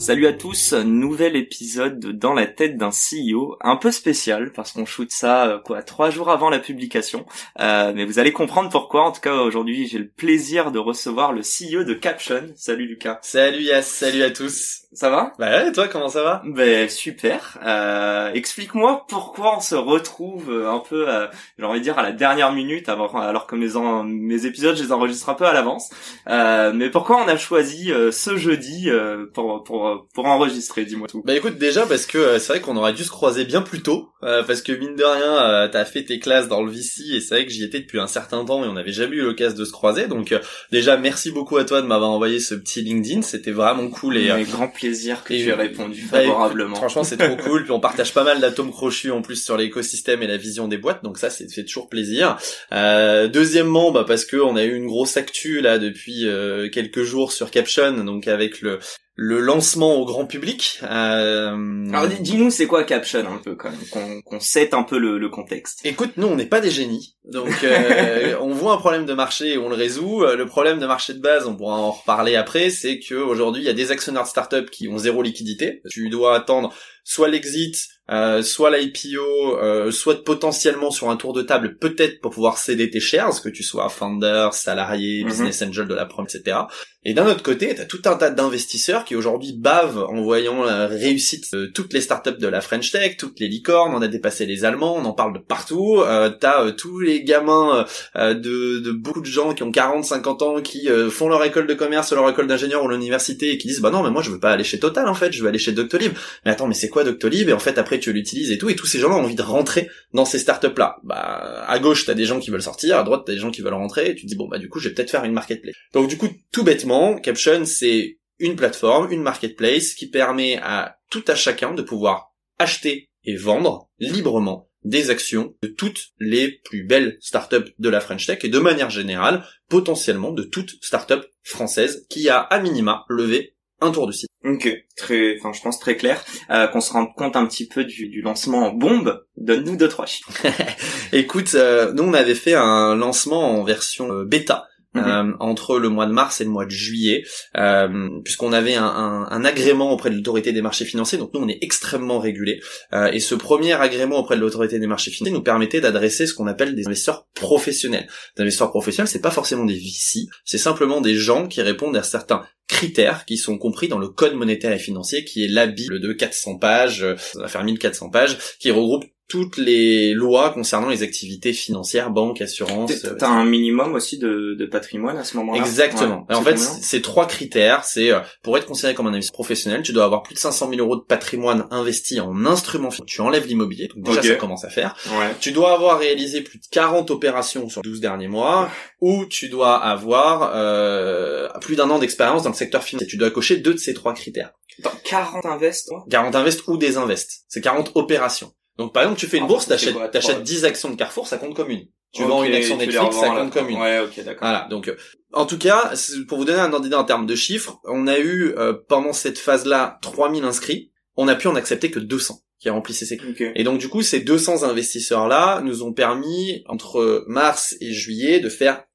Salut à tous, nouvel épisode dans la tête d'un CEO, un peu spécial parce qu'on shoot ça euh, quoi trois jours avant la publication, euh, mais vous allez comprendre pourquoi. En tout cas aujourd'hui j'ai le plaisir de recevoir le CEO de Caption. Salut Lucas. Salut Yass, salut à tous. Ça va? Bah ouais, et toi comment ça va? Ben super. Euh, Explique-moi pourquoi on se retrouve euh, un peu, euh, j'ai envie de dire à la dernière minute, alors, alors que mes, en, mes épisodes je les enregistre un peu à l'avance. Euh, mais pourquoi on a choisi euh, ce jeudi euh, pour pour pour enregistrer Dis-moi tout? Bah écoute déjà parce que euh, c'est vrai qu'on aurait dû se croiser bien plus tôt, euh, parce que mine de rien euh, t'as fait tes classes dans le VC et c'est vrai que j'y étais depuis un certain temps et on n'avait jamais eu l'occasion de se croiser. Donc euh, déjà merci beaucoup à toi de m'avoir envoyé ce petit LinkedIn, c'était vraiment cool et grand plaisir que et- tu aies répondu Bah, favorablement. Franchement, c'est trop cool. Puis on partage pas mal d'atomes crochus en plus sur l'écosystème et la vision des boîtes, donc ça, c'est fait toujours plaisir. Euh, deuxièmement, bah parce que on a eu une grosse actu là depuis euh, quelques jours sur Caption, donc avec le le lancement au grand public. Euh, Alors dis- dis-nous c'est quoi Caption un peu quand même, qu'on qu'on set un peu le, le contexte. Écoute, nous on n'est pas des génies, donc euh, on voit un problème de marché et on le résout. Euh, Le problème de marché de base, on pourra en reparler après, c'est que aujourd'hui il y a des actionnaires de start-up qui ont zéro liquidité. Tu dois attendre soit l'exit, euh, soit l'IPO, euh, soit potentiellement sur un tour de table, peut-être pour pouvoir céder tes shares, que tu sois founder, salarié, Mhm. business angel de la prom, etc. Et d'un autre côté, t'as tout un tas d'investisseurs qui aujourd'hui bavent en voyant la réussite de toutes les startups de la French Tech, toutes les licornes, on a dépassé les Allemands, on en parle de partout. Euh, t'as euh, tous les gamins euh, de, de beaucoup de gens qui ont 40, 50 ans, qui euh, font leur école de commerce, leur école d'ingénieur ou l'université et qui disent bah non mais moi je veux pas aller chez Total en fait, je veux aller chez Doctolib. Mais attends mais c'est quoi Doctolib? Et en fait après tu l'utilises et tout et tous ces gens-là ont envie de rentrer dans ces startups là. Bah à gauche t'as des gens qui veulent sortir, à droite t'as des gens qui veulent rentrer et tu te dis bon bah du coup je vais peut-être faire une marketplace. Donc du coup tout bêtement Caption c'est une plateforme, une marketplace qui permet à tout à chacun de pouvoir acheter et vendre librement des actions de toutes les plus belles startups de la French Tech et de manière générale potentiellement de toute startup française qui a à minima levé un tour de site. Ok, très, enfin je pense très clair. Euh, qu'on se rende compte un petit peu du, du lancement en bombe. Donne-nous deux trois chiffres. Écoute, euh, nous on avait fait un lancement en version euh, bêta. Mhm. euh, entre le mois de mars et le mois de juillet, euh, puisqu'on avait un, un- un agrément auprès de l'autorité des marchés financiers, donc nous on est extrêmement régulé, euh, et ce premier agrément auprès de l'autorité des marchés financiers nous permettait d'adresser ce qu'on appelle des investisseurs professionnels. Des investisseurs professionnels, c'est pas forcément des VC, c'est simplement des gens qui répondent à certains critères qui sont compris dans le code monétaire et financier, qui est la Bible de 400 pages, euh, ça va faire 1400 pages, qui regroupe toutes les lois concernant les activités financières, banques, assurances. euh, T'as un minimum aussi de, de patrimoine à ce moment-là? Exactement. Ouais, en fait, c'est trois critères. C'est euh, pour être considéré comme un investisseur professionnel, tu dois avoir plus de 500 000 euros de patrimoine investi en instruments. financiers. Tu enlèves l'immobilier, donc déjà ça commence à faire. Ouais. Tu dois avoir réalisé plus de 40 opérations sur 12 derniers mois, ou tu dois avoir euh, plus d'un an d'expérience dans le secteur financier. Tu dois cocher deux de ces trois critères. Attends, 40 invests. toi? 40 invest ou des invests. C'est 40 opérations. Donc par exemple, tu fais une Ah, bourse, t'achètes t'achètes trois 10 actions de Carrefour, ça compte comme une. Tu vends une action Netflix, ça compte comme une. Ouais, ok, d'accord. Voilà, donc euh, en tout cas, pour vous donner un ordre d'idée en termes de chiffres, on a eu euh, pendant cette phase-là 3000 inscrits, on a pu en accepter que 200 qui remplissaient ces Ok. Et donc du coup, ces 200 investisseurs-là nous ont permis, entre mars et juillet, de faire 4,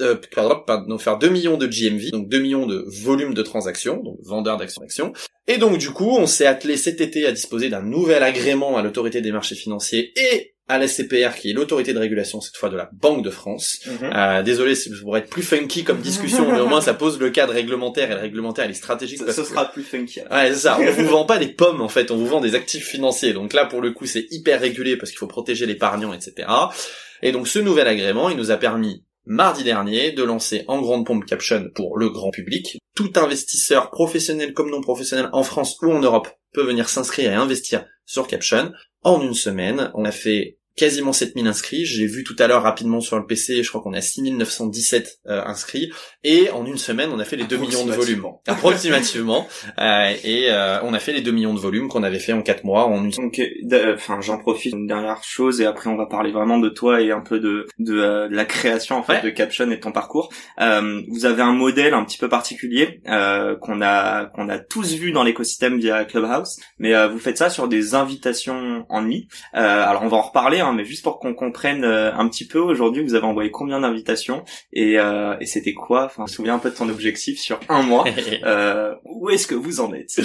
euh, pardon, faire 2 millions de GMV, donc 2 millions de volume de transactions, donc vendeurs d'actions d'actions. Et donc du coup, on s'est attelé cet été à disposer d'un nouvel agrément à l'autorité des marchés financiers et à la CPR, qui est l'autorité de régulation cette fois de la Banque de France. Mhm. Euh, désolé c'est pour être plus funky comme discussion, mais au moins ça pose le cadre réglementaire et le réglementaire il est stratégique. Parce ce que- sera plus funky. alors. Ouais, c'est ça. On vous vend pas des pommes en fait, on vous vend des actifs financiers. Donc là, pour le coup, c'est hyper régulé parce qu'il faut protéger l'épargnant, etc. Et donc ce nouvel agrément, il nous a permis mardi dernier de lancer en grande pompe Caption pour le grand public. Tout investisseur professionnel comme non professionnel en France ou en Europe peut venir s'inscrire et investir sur Caption. En une semaine, on a fait quasiment 7000 inscrits. J'ai vu tout à l'heure rapidement sur le PC, je crois qu'on est à 6917 euh, inscrits. Et en une semaine, on a fait les 2 millions de volumes. Approximativement. euh, et euh, on a fait les 2 millions de volumes qu'on avait fait en 4 mois. En une... Donc, enfin, j'en profite une dernière chose et après on va parler vraiment de toi et un peu de, de, euh, la création en fait de Caption et de ton parcours. Euh, vous avez un modèle un petit peu particulier qu'on a qu'on a tous vu dans l'écosystème via Clubhouse, mais vous faites ça sur des invitations en ligne. alors on va en reparler Hein, mais juste pour qu'on comprenne euh, un petit peu, aujourd'hui, vous avez envoyé combien d'invitations et, euh, et c'était quoi? Enfin, souviens un peu de ton objectif sur un mois. euh, où est-ce que vous en êtes?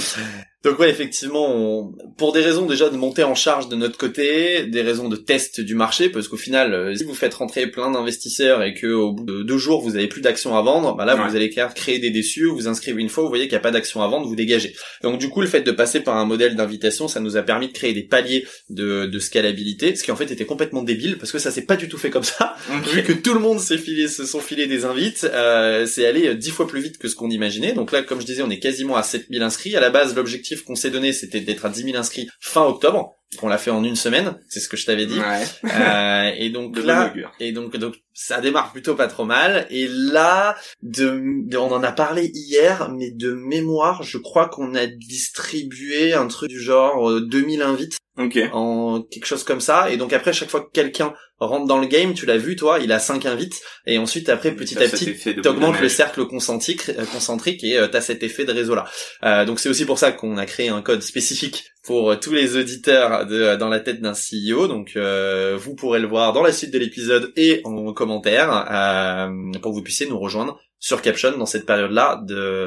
Donc ouais, effectivement, on... pour des raisons déjà de monter en charge de notre côté, des raisons de test du marché, parce qu'au final, euh, si vous faites rentrer plein d'investisseurs et que au bout de deux jours vous avez plus d'actions à vendre, bah là vous allez créer des déçus, vous inscrivez une fois, vous voyez qu'il n'y a pas d'action à vendre, vous dégagez. Donc du coup, le fait de passer par un modèle d'invitation, ça nous a permis de créer des paliers de, de scalabilité, ce qui en fait était complètement débile parce que ça s'est pas du tout fait comme ça. Vu que tout le monde s'est filé, se sont filés des invites, euh, c'est allé dix fois plus vite que ce qu'on imaginait. Donc là, comme je disais, on est quasiment à 7000 inscrits. À la base, l'objectif qu'on s'est donné, c'était d'être à 10 000 inscrits fin octobre. On l'a fait en une semaine, c'est ce que je t'avais dit. Euh, et donc là, et donc donc ça démarre plutôt pas trop mal. Et là, de, on en a parlé hier, mais de mémoire, je crois qu'on a distribué un truc du genre 2000 euh, invites. Okay. En quelque chose comme ça. Et donc après, chaque fois que quelqu'un rentre dans le game, tu l'as vu toi, il a 5 invites. Et ensuite, après, petit à petit, t'augmentes le cercle concentrique, euh, concentrique et t'as cet effet de réseau là. Euh, donc c'est aussi pour ça qu'on a créé un code spécifique pour tous les auditeurs de dans la tête d'un CEO. Donc euh, vous pourrez le voir dans la suite de l'épisode et en commentaire euh, pour que vous puissiez nous rejoindre sur Caption dans cette période-là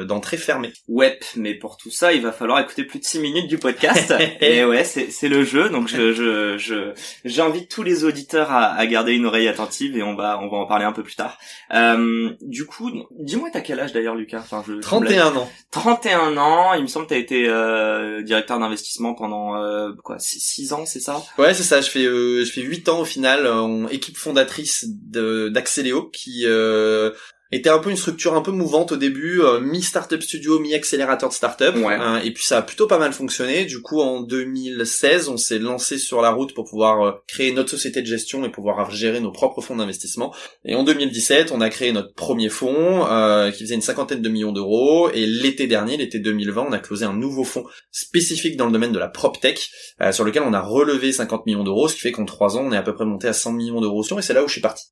d'entrée fermée. Ouais, mais pour tout ça, il va falloir écouter plus de 6 minutes du podcast. et ouais, c'est le jeu, donc je je j'invite tous les auditeurs à, à, garder une oreille attentive et on va on va en parler un peu plus tard. Euh, du coup, dis-moi t'as quel âge d'ailleurs Lucas? Enfin, je, 31 ans. 31 ans, il me semble que t'as été euh, directeur d'investissement pendant euh, quoi 6 ans, c'est ça? Ouais, c'est ça, je fais euh, je fais 8 ans au final en équipe fondatrice d'Axeléo qui euh, était un peu une structure un peu mouvante au début, euh, mi-startup studio, mi-accélérateur de startup. Ouais. Hein, et puis ça a plutôt pas mal fonctionné. Du coup, en 2016, on s'est lancé sur la route pour pouvoir euh, créer notre société de gestion et pouvoir gérer nos propres fonds d'investissement. Et en 2017, on a créé notre premier fonds euh, qui faisait une cinquantaine de millions d'euros. Et l'été dernier, l'été 2020, on a closé un nouveau fonds spécifique dans le domaine de la PropTech, euh, sur lequel on a relevé 50 millions d'euros, ce qui fait qu'en trois ans, on est à peu près monté à 100 millions d'euros. Et c'est là où je suis parti.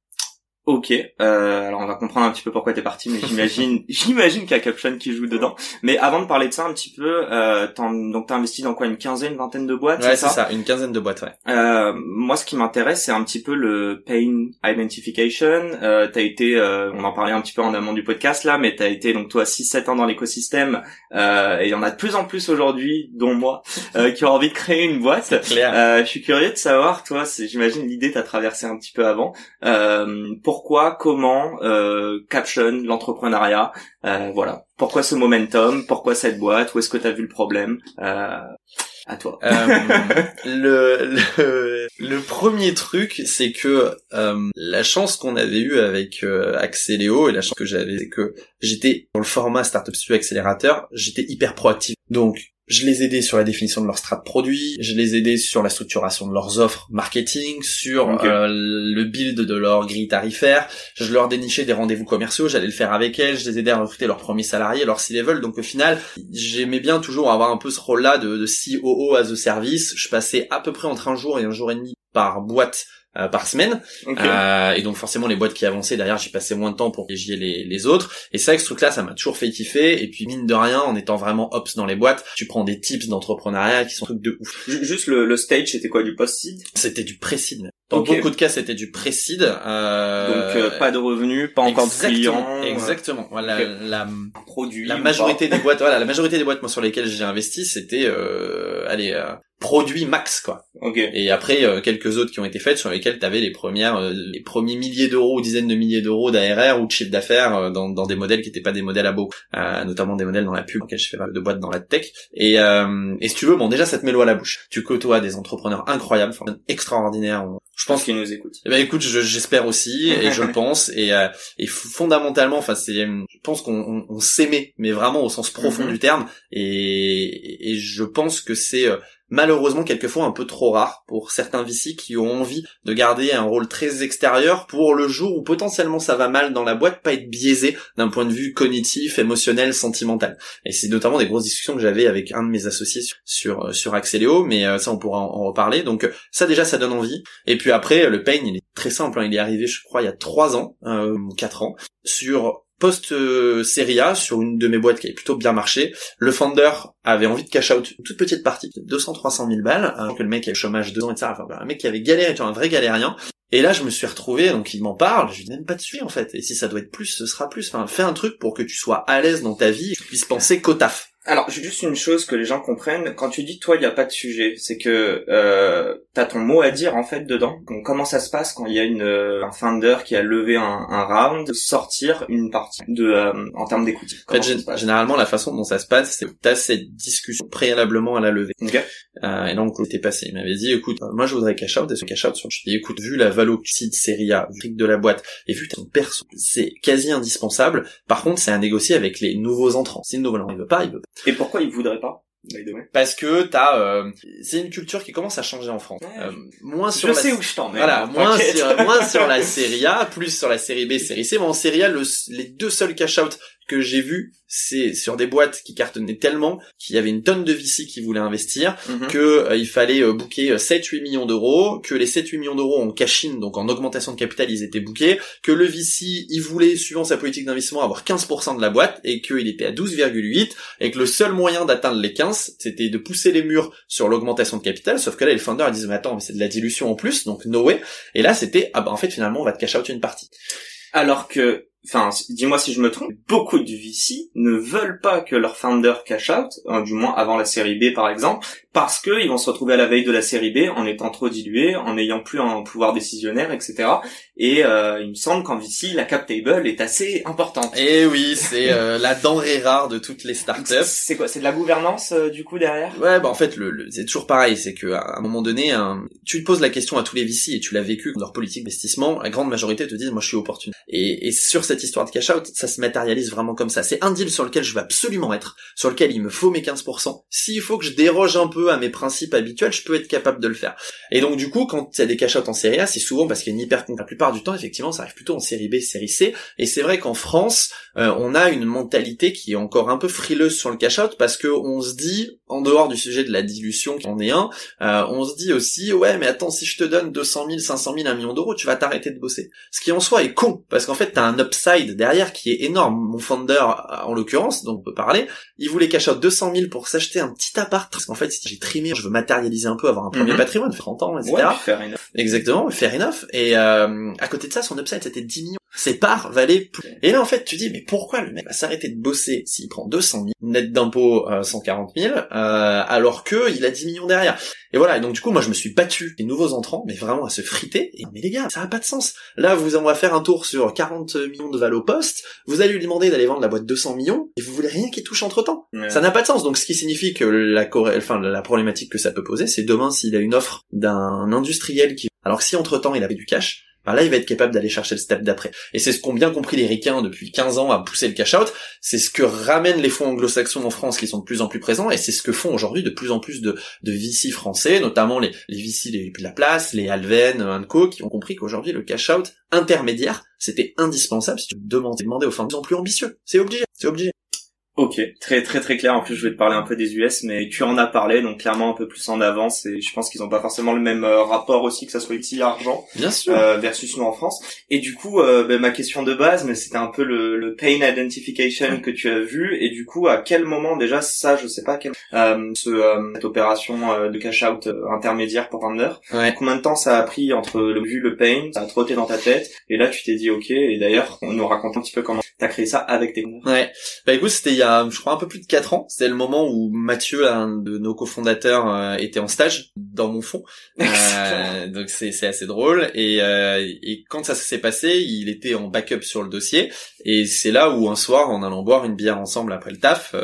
Ok, euh, alors on va comprendre un petit peu pourquoi t'es parti, mais j'imagine, j'imagine qu'il y a Caption qui joue dedans. Mais avant de parler de ça un petit peu, euh, donc t'as investi dans quoi, une quinzaine, une vingtaine de boîtes Ouais, c'est ça, une quinzaine de boîtes, ouais. Euh, moi, ce qui m'intéresse, c'est un petit peu le pain identification. Euh, t'as été, euh, on en parlait un petit peu en amont du podcast là, mais t'as été donc toi 6-7 ans dans l'écosystème, euh, et il y en a de plus en plus aujourd'hui, dont moi, euh, qui ont envie de créer une boîte. Clair. Euh, je suis curieux de savoir, toi, j'imagine l'idée t'a traversé un petit peu avant. Euh, pourquoi, comment, euh, caption, l'entrepreneuriat, euh, voilà. Pourquoi ce momentum Pourquoi cette boîte Où est-ce que tu as vu le problème euh, À toi. Euh, le, le, le premier truc, c'est que euh, la chance qu'on avait eue avec euh, Axeléo et la chance que j'avais, c'est que j'étais dans le format Startup Studio Accélérateur, j'étais hyper proactif. Donc je les aidais sur la définition de leur strat produit, je les aidais sur la structuration de leurs offres marketing, sur euh, le build de leur grille tarifaire, je leur dénichais des rendez-vous commerciaux, j'allais le faire avec elles, je les aidais à recruter leurs premiers salariés, leur C-level, donc au final, j'aimais bien toujours avoir un peu ce rôle-là de, de COO as a service, je passais à peu près entre un jour et un jour et demi par boîte euh, par semaine. Euh, et donc forcément les boîtes qui avançaient derrière, j'y passais moins de temps pour piéger les, les autres. Et ça, ce truc-là, ça m'a toujours fait kiffer. Et puis mine de rien, en étant vraiment ops dans les boîtes, tu prends des tips d'entrepreneuriat qui sont trucs de ouf. Juste le, le stage, c'était quoi du post-seed? C'était du pré-seed. Dans beaucoup de cas, c'était du pré-seed. Euh... Donc euh, pas de revenus, pas encore de clients. Exactement. Voilà, la, produit. La majorité des boîtes, voilà, la majorité des boîtes moi sur lesquelles j'ai investi, c'était euh, allez produit max quoi. Okay. Et après euh, quelques autres qui ont été faites sur lesquelles tu avais les premières euh, les premiers milliers d'euros ou dizaines de milliers d'euros d'ARR ou de chiffre d'affaires euh, dans, dans des modèles qui n'étaient pas des modèles à beau, notamment des modèles dans la pub, dans je fais pas de boîtes dans la tech. Et, et si tu veux, bon déjà ça te met l'eau à la bouche. Tu côtoies des entrepreneurs incroyables, extraordinaires. Je pense qu'ils nous écoutent. Eh ben écoute, j'espère aussi et je le pense et, et fondamentalement, enfin c'est, je pense qu'on on, s'aimait, mais vraiment au sens profond mm-hmm. du terme. Et, et je pense que c'est malheureusement quelquefois un peu trop rare pour certains VC qui ont envie de garder un rôle très extérieur pour le jour où potentiellement ça va mal dans la boîte, pas être biaisé d'un point de vue cognitif, émotionnel, sentimental. Et c'est notamment des grosses discussions que j'avais avec un de mes associés sur sur Axeléo, mais euh, ça on pourra en, reparler. Donc ça déjà ça donne envie. Et puis après le pain il est très simple, hein. il est arrivé je crois il y a trois ans, euh, quatre ans, sur post-série A sur une de mes boîtes qui avait plutôt bien marché. Le founder avait envie de cash out une toute petite partie, 200-300 000 balles, alors que le mec avait chômage deux ans, etc. Enfin, un mec qui avait galéré, un vrai galérien. Et là, je me suis retrouvé, donc il m'en parle, je lui dis même pas dessus en fait. Et si ça doit être plus, ce sera plus. Enfin, fais un truc pour que tu sois à l'aise dans ta vie, et que tu puisses penser qu'au taf. Alors, juste une chose que les gens comprennent, quand tu dis toi, il n'y a pas de sujet, c'est que euh, t'as ton mot à dire en fait dedans. Donc, comment ça se passe quand il y a une euh, un founder qui a levé un, un round, sortir une partie de euh, en termes d'écoute? En fait, généralement, la façon dont ça se passe, c'est que t'as cette discussion préalablement à la levée. Okay. Euh, et donc, t'es passé. Il m'avait dit, écoute, moi je voudrais cash out, et ce cash out, je dit, écoute, vu la valo que tu cites, série A, vu de la boîte, et vu ton perso, c'est quasi indispensable. Par contre, c'est à négocier avec les nouveaux entrants. Si le nouveau entrant il veut pas, il veut pas. Et pourquoi il voudrait pas parce que t'as, euh, c'est une culture qui commence à changer en France. Euh, moins sur je la... sais où je t'en Voilà, moins sur, moins sur la série A, plus sur la série B, série C. Mais en série A, le, les deux seuls cash out que j'ai vu, c'est sur des boîtes qui cartonnaient tellement qu'il y avait une tonne de VC qui voulaient investir, mhm. que euh, il fallait euh, booker 7-8 euh, millions d'euros, que les 7-8 millions d'euros en cash-in, donc en augmentation de capital, ils étaient bookés, que le VC, il voulait, suivant sa politique d'investissement, avoir 15% de la boîte, et qu'il était à 12,8, et que le seul moyen d'atteindre les 15, c'était de pousser les murs sur l'augmentation de capital, sauf que là, les founders, ils disent, mais attends, mais c'est de la dilution en plus, donc no way. Et là, c'était, ah bah en fait, finalement, on va te cash out une partie. Alors que enfin, dis-moi si je me trompe, beaucoup de VC ne veulent pas que leur founder cash out, hein, du moins avant la série B par exemple, parce qu'ils vont se retrouver à la veille de la série B en étant trop dilués, en n'ayant plus un pouvoir décisionnaire, etc. Et euh, il me semble qu'en VC, la cap table est assez importante. Et eh oui, c'est euh, la denrée rare de toutes les startups. C'est quoi C'est de la gouvernance euh, du coup derrière? Ouais, bah en fait, le, c'est toujours pareil, c'est que à un moment donné, tu te poses la question à tous les VC et tu l'as vécu dans leur politique d'investissement, la grande majorité te disent moi je suis opportun. Et, et sur cette histoire de cash out, ça se matérialise vraiment comme ça. C'est un deal sur lequel je veux absolument être, sur lequel il me faut mes 15%. S'il faut que je déroge un peu à mes principes habituels, je peux être capable de le faire. Et donc du coup, quand il y a des cash out en série A, c'est souvent parce qu'il y a une hyper La plupart du temps, effectivement, ça arrive plutôt en série B, série C. Et c'est vrai qu'en France, euh, on a une mentalité qui est encore un peu frileuse sur le cash out parce que on se dit, en dehors du sujet de la dilution qui en est un, euh, on se dit aussi, ouais, mais attends, si je te donne 200 000, 500 000, 1 million d'euros, tu vas t'arrêter de bosser. Ce qui en soi est con, parce qu'en fait, t'as un upside derrière qui est énorme. Mon founder, en l'occurrence, dont on peut parler, il voulait cash out 200 000 pour s'acheter un petit appart, parce qu'en fait, si j'ai trimé, je veux matérialiser un peu, avoir un premier mhm. patrimoine, 30 ans, etc. Ouais, Exactement, faire enough. Et euh, à côté de ça, son upside, c'était 10 millions. Ses parts valaient plus. Et là, en fait, tu dis, mais pourquoi le mec va s'arrêter de bosser s'il prend 200 000, net d'impôts 140 000, euh, alors que il a 10 millions derrière? Et voilà, et donc du coup, moi, je me suis battu les nouveaux entrants, mais vraiment à se friter. Et mais les gars, ça a pas de sens. Là, vous on va faire un tour sur 40 millions de valo poste, vous allez lui demander d'aller vendre la boîte 200 millions, et vous voulez rien qui touche entre-temps. Ça n'a pas de sens. Donc, ce qui signifie que la, enfin, la problématique que ça peut poser, c'est demain, s'il a une offre d'un industriel qui... Alors que si entre-temps, il avait du cash, ben là, il va être capable d'aller chercher le step d'après. Et c'est ce qu'ont bien compris les ricains depuis 15 ans à pousser le cash-out. C'est ce que ramènent les fonds anglo-saxons en France qui sont de plus en plus présents. Et c'est ce que font aujourd'hui de plus en plus de, de VC français, notamment les, les VC les la place, les Alven, Co, qui ont compris qu'aujourd'hui, le cash-out intermédiaire, c'était indispensable si tu demandais, demander aux fonds plus ambitieux. C'est obligé. C'est obligé. Ok, très très très clair. En plus, je vais te parler un peu des US, mais tu en as parlé, donc clairement un peu plus en avance. Et je pense qu'ils n'ont pas forcément le même euh, rapport aussi, que ça soit ici argent, bien sûr, euh, versus nous en France. Et du coup, euh, ben, ma question de base, mais c'était un peu le, le, pain identification que tu as vu. Et du coup, à quel moment déjà ça, je sais pas, quel, ce, cette opération de cash out intermédiaire pour vendeur, ouais. combien de temps ça a pris entre le vu le pain, ça a trotté dans ta tête, et là tu t'es dit ok. Et d'ailleurs, on nous raconte un petit peu comment t'as créé ça avec tes. Ouais. Bah écoute, c'était il y a je crois, un peu plus de 4 ans. C'était le moment où Mathieu, un de nos cofondateurs, euh, était en stage dans mon fond. Euh, donc c'est, c'est assez drôle. Et, euh, et quand ça s'est passé, il était en backup sur le dossier. Et c'est là où un soir, en allant boire une bière ensemble après le taf,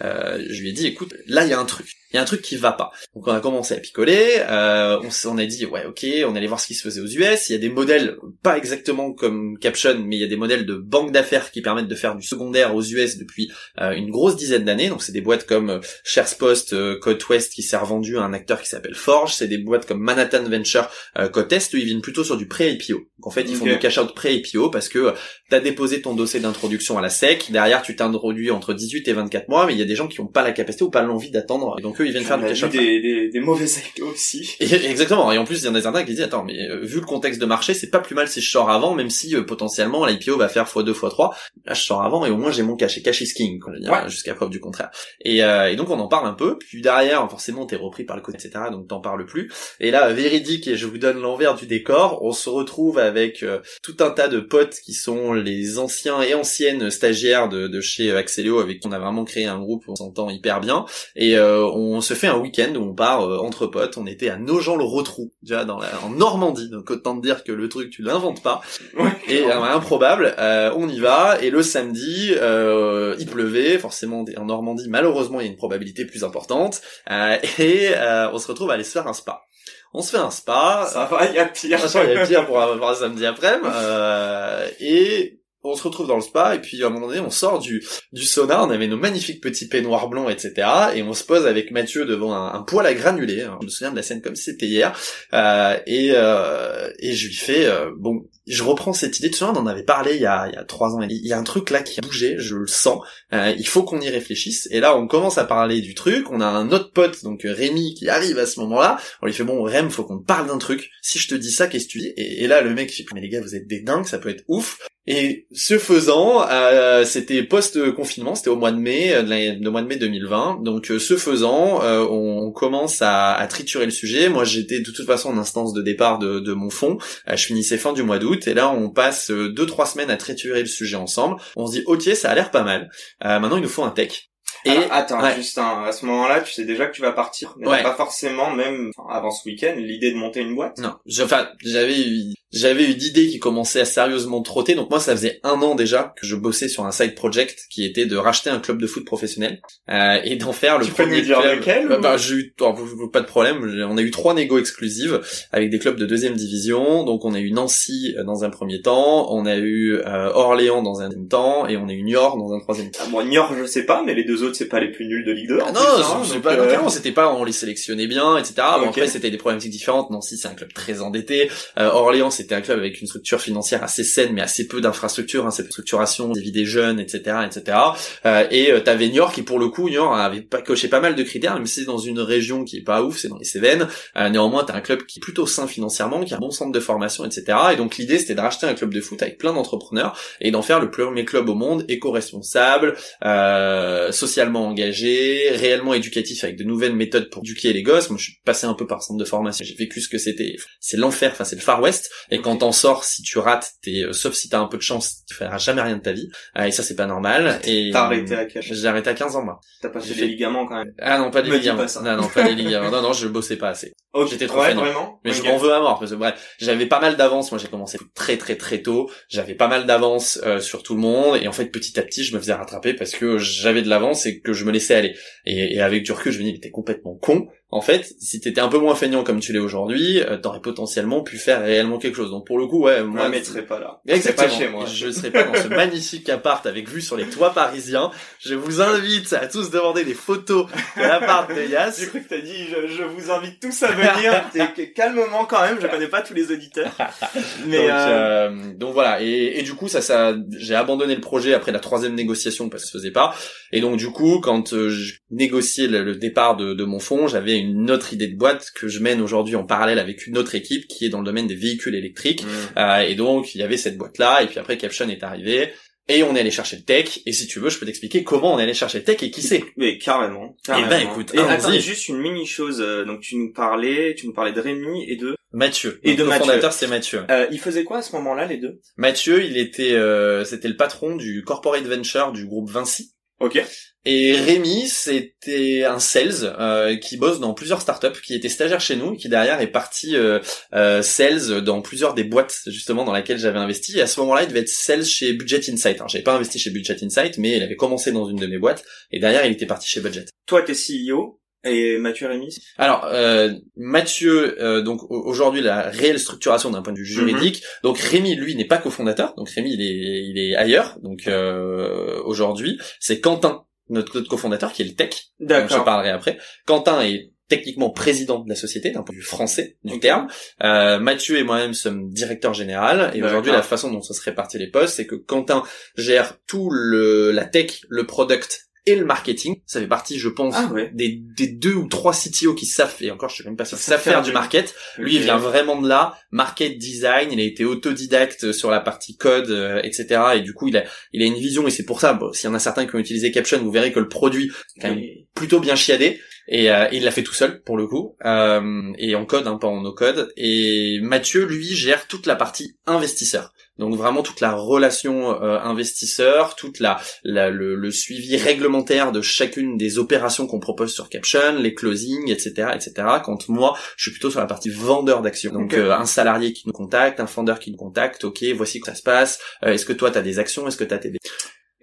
je lui ai dit, écoute, là il y a un truc il y a un truc qui va pas. Donc on a commencé à picoler, euh, on, s- on a dit ouais ok, on allait voir ce qui se faisait aux US. Il y a des modèles pas exactement comme Caption, mais il y a des modèles de banque d'affaires qui permettent de faire du secondaire aux US depuis euh, une grosse dizaine d'années. Donc c'est des boîtes comme euh, Sharespost, euh, Code West qui s'est revendu à un acteur qui s'appelle Forge. C'est des boîtes comme Manhattan Venture, euh, Code Test, où ils viennent plutôt sur du pré-IPO. Donc en fait ils font du cash out pré-IPO parce que t'as déposé ton dossier d'introduction à la SEC. Derrière tu t'introduis entre 18 et 24 mois, mais il y a des gens qui ont pas la capacité ou pas l'envie d'attendre. Et donc eux ils viennent faire On du des, des, des mauvais IPO aussi. Et- Exactement. Et en plus, il y en a certains qui disent, attends, mais euh, vu le contexte de marché, c'est pas plus mal si je sors avant, même si euh, potentiellement l'IPO va faire x2, x3. Là, je sors avant et au moins j'ai mon cash. Et cash is king, quoi, je dire, Ouais. jusqu'à preuve du contraire. Et, euh, et donc on en parle un peu. Puis derrière, forcément, t'es repris par le côté, etc. Donc t'en parles plus. Et là, véridique, et je vous donne l'envers du décor, on se retrouve avec euh, tout un tas de potes qui sont les anciens et anciennes stagiaires de, de chez Axelio, avec qui on a vraiment créé un groupe, on s'entend hyper bien. Et euh, on se fait un week-end où on part euh, entre potes. On était à Nogent-le-Rotrou, déjà dans la, en Normandie. Donc autant te dire que le truc tu l'inventes pas. Ouais. Et euh, improbable. euh, on y va. Et le samedi, euh, il pleuvait. Forcément, en Normandie, malheureusement, il y a une probabilité plus importante. Euh, et euh, on se retrouve à aller se faire un spa. On se fait un spa. Ça va, il y a pire. Il y a pire pour avoir un samedi après-midi. Euh, et on se retrouve dans le spa, et puis à un moment donné, on sort du, du sauna, on avait nos magnifiques petits peignoirs blancs, etc. Et on se pose avec Mathieu devant un, un poêle à granulés. hein. Je me souviens de la scène comme c'était hier. Euh, et, euh, et je lui fais, euh, bon, je reprends cette idée. Tu souviens, on en avait parlé il y a, il y a trois ans. Il y a un truc là qui a bougé, je le sens. Il faut qu'on y réfléchisse. Et là, on commence à parler du truc. On a un autre pote, donc Rémi, qui arrive à ce moment-là. On lui fait bon, Rem, faut qu'on parle d'un truc. Si je te dis ça, qu'est-ce que tu dis? Et, là, le mec fait mais les gars, vous êtes des dingues, ça peut être ouf. Et ce faisant, euh, c'était post-confinement, c'était au mois de mai, euh, de le mois de mai 2020. Donc euh, ce faisant, euh, on commence à, à triturer le sujet. Moi, j'étais de toute façon en instance de départ de, de mon fond. Euh, je finissais fin du mois d'août, et là, on passe euh, deux trois semaines à triturer le sujet ensemble. On se dit, ok, ça a l'air pas mal. Euh, maintenant, il nous faut un tech. Et Alors, attends, ouais. juste un, à ce moment-là, tu sais déjà que tu vas partir, mais Ouais. pas forcément, même avant ce week-end, l'idée de monter une boîte? Non, enfin, j'avais eu, j'avais eu d'idées qui commençaient à sérieusement trotter. Donc moi, ça faisait un an déjà que je bossais sur un side project qui était de racheter un club de foot professionnel euh, et d'en faire le Tu peux premier nous dire club. lequel, Bah, bah, j'ai eu, pas de problème. On a eu trois négos exclusives avec des clubs de deuxième division. Donc on a eu Nancy euh, dans un premier temps, on a eu euh, Orléans dans un deuxième temps et on a eu Niort dans un troisième temps. Ah, bon, Niort, je sais pas, mais les deux autres, c'est pas les plus nuls de Ligue 2. en Ah non, hein, c'est- c'est pas, euh, c'était pas, on les sélectionnait bien, etc. Bon, Ok. après, c'était des problématiques différentes. Nancy, c'est un club très endetté. Euh, Orléans, c'était un club avec une structure financière assez saine, mais assez peu d'infrastructures, hein, cette structuration, des vies des jeunes, etc., etc. Euh, et euh, t'avais Niort qui, pour le coup, Niort avait pas coché pas mal de critères, même si c'est dans une région qui est pas ouf, c'est dans les Cévennes. Euh, néanmoins, t'as un club qui est plutôt sain financièrement, qui a un bon centre de formation, etc. Et donc, l'idée, c'était de racheter un club de foot avec plein d'entrepreneurs et d'en faire le premier club au monde, éco-responsable, euh, socialement engagé, réellement éducatif avec de nouvelles méthodes pour éduquer les gosses. Moi, je suis passé un peu par centre de formation, j'ai vécu ce que c'était. C'est l'enfer, enfin c'est le Far West. Et quand t'en sors, si tu rates, t'es, euh, sauf si t'as un peu de chance, tu feras jamais rien de ta vie. Euh, et ça, c'est pas normal. Et T'as arrêté à quel J'ai arrêté à 15 ans, moi. T'as pas fait des ligaments quand même. Ah non, pas dis ligaments. pas. Non, non, pas les ligaments. Non, non, je bossais pas assez. Ok, J'étais trop ouais, vraiment. Mais je Ok. m'en veux à mort parce que bref, j'avais pas mal d'avance. Moi, j'ai commencé très très très tôt. J'avais pas mal d'avance euh, sur tout le monde et en fait, petit à petit, je me faisais rattraper parce que j'avais de l'avance et que je me laissais aller. Et, et avec du recul, je me dis, mais t'es complètement con. En fait, si t'étais un peu moins feignant comme tu l'es aujourd'hui, euh, t'aurais potentiellement pu faire réellement quelque chose. Donc pour le coup, ouais, moi, Moi, mais tu serais pas là. Exactement. Pas chez moi. Je ne serai pas dans ce magnifique appart avec vue sur les toits parisiens. Je vous invite à tous demander des photos de l'appart de Yass. J'ai cru que t'as dit, je, je vous invite tous à venir. Calmement quand même, je connais pas tous les auditeurs. Mais donc, euh, euh, donc voilà. Et, et du coup, ça, ça, j'ai abandonné le projet après la troisième négociation parce que ça se faisait pas. Et donc du coup, quand euh, je négociais le, le départ de, de mon fonds, j'avais une autre idée de boîte que je mène aujourd'hui en parallèle avec une autre équipe qui est dans le domaine des véhicules électriques. hmm. Euh, et donc, il y avait cette boîte-là, et puis après, Caption est arrivé, et on est allé chercher le tech, et si tu veux, je peux t'expliquer comment on est allé chercher le tech et qui c'est. Mais carrément. Eh ben, écoute, et attends, juste une mini chose. euh, donc tu nous parlais, tu nous parlais de Rémi et de. Mathieu. Et Donc, de le Mathieu. fondateur, c'est Mathieu. Euh, ils faisaient quoi à ce moment-là les deux? Mathieu, il était, euh, c'était le patron du corporate venture du groupe Vinci. Ok. Et Rémi, c'était un sales euh, qui bosse dans plusieurs startups, qui était stagiaire chez nous, et qui derrière est parti euh, euh, sales dans plusieurs des boîtes justement dans laquelle j'avais investi. Et à ce moment-là, il devait être sales chez Budget Insight. Alors, j'avais pas investi chez Budget Insight, mais il avait commencé dans une de mes boîtes, et derrière, il était parti chez Budget. Toi t'es CEO. Et Mathieu Rémy Alors euh, Mathieu, euh, donc au- aujourd'hui la réelle structuration d'un point de vue juridique. Donc Rémi, lui, n'est pas cofondateur. Donc Rémi, il est, il est ailleurs. Donc euh, aujourd'hui, c'est Quentin, notre, notre cofondateur, qui est le tech. dont je D'accord. parlerai après. Quentin est techniquement président de la société d'un point de vue français du terme. Euh, Mathieu et moi-même sommes directeur général et D'accord. aujourd'hui la façon dont ça se répartit les postes, c'est que Quentin gère tout le la tech, le product et le marketing. Ça fait partie, je pense, Ah ouais. des, des deux ou trois CTO qui savent, et encore je sais même pas si Qui savent faire du market. Lui, il vient vraiment de là, market design. Il a été autodidacte sur la partie code, euh, etc. Et du coup, il a, il a une vision. Et c'est pour ça, bon, s'il y en a certains qui ont utilisé Caption, vous verrez que le produit est quand même plutôt bien chiadé. Et euh, il l'a fait tout seul pour le coup, euh, et en code, hein, pas en no code. Et Mathieu, lui, gère toute la partie investisseur. Donc vraiment toute la relation euh, investisseur, toute la, la- le, le suivi réglementaire de chacune des opérations qu'on propose sur Caption, les closings, etc., etc. Quand moi, je suis plutôt sur la partie vendeur d'actions. Donc euh, un salarié qui nous contacte, un fondeur qui nous contacte. Ok, voici que ça se passe. Euh, Est-ce que toi t'as des actions Est-ce que t'as tes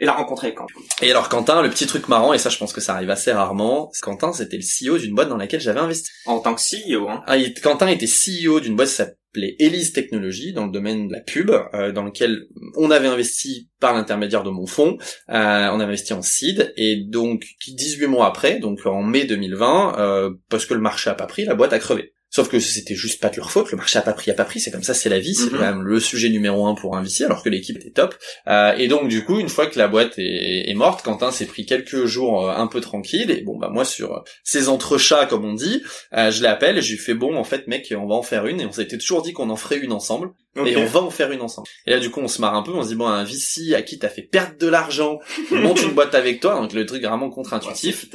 Et la rencontrer quand et alors Quentin, le petit truc marrant, et ça je pense que ça arrive assez rarement, Quentin c'était le CEO d'une boîte dans laquelle j'avais investi. En tant que CEO, hein. Ah, il- Quentin était CEO d'une boîte qui s'appelait Elise Technologies dans le domaine de la pub, euh, dans lequel on avait investi par l'intermédiaire de mon fonds, euh, on avait investi en seed, et donc 18 mois après, donc en mai 2020, euh, parce que le marché a pas pris, la boîte a crevé. Sauf que c'était juste pas de leur faute, le marché a pas pris, a pas pris, c'est comme ça, c'est la vie, c'est Mhm. quand même le sujet numéro un pour un VC, alors que l'équipe était top. Euh, et donc du coup, une fois que la boîte est, est morte, Quentin s'est pris quelques jours euh, un peu tranquille, et bon bah moi sur euh, ces entrechats comme on dit, euh, je l'appelle et je lui fais bon en fait mec on va en faire une, et on s'était toujours dit qu'on en ferait une ensemble, et on va en faire une ensemble. Et là du coup on se marre un peu, on se dit bon un VC à qui t'as fait perdre de l'argent, monte une boîte avec toi, donc le truc vraiment contre-intuitif.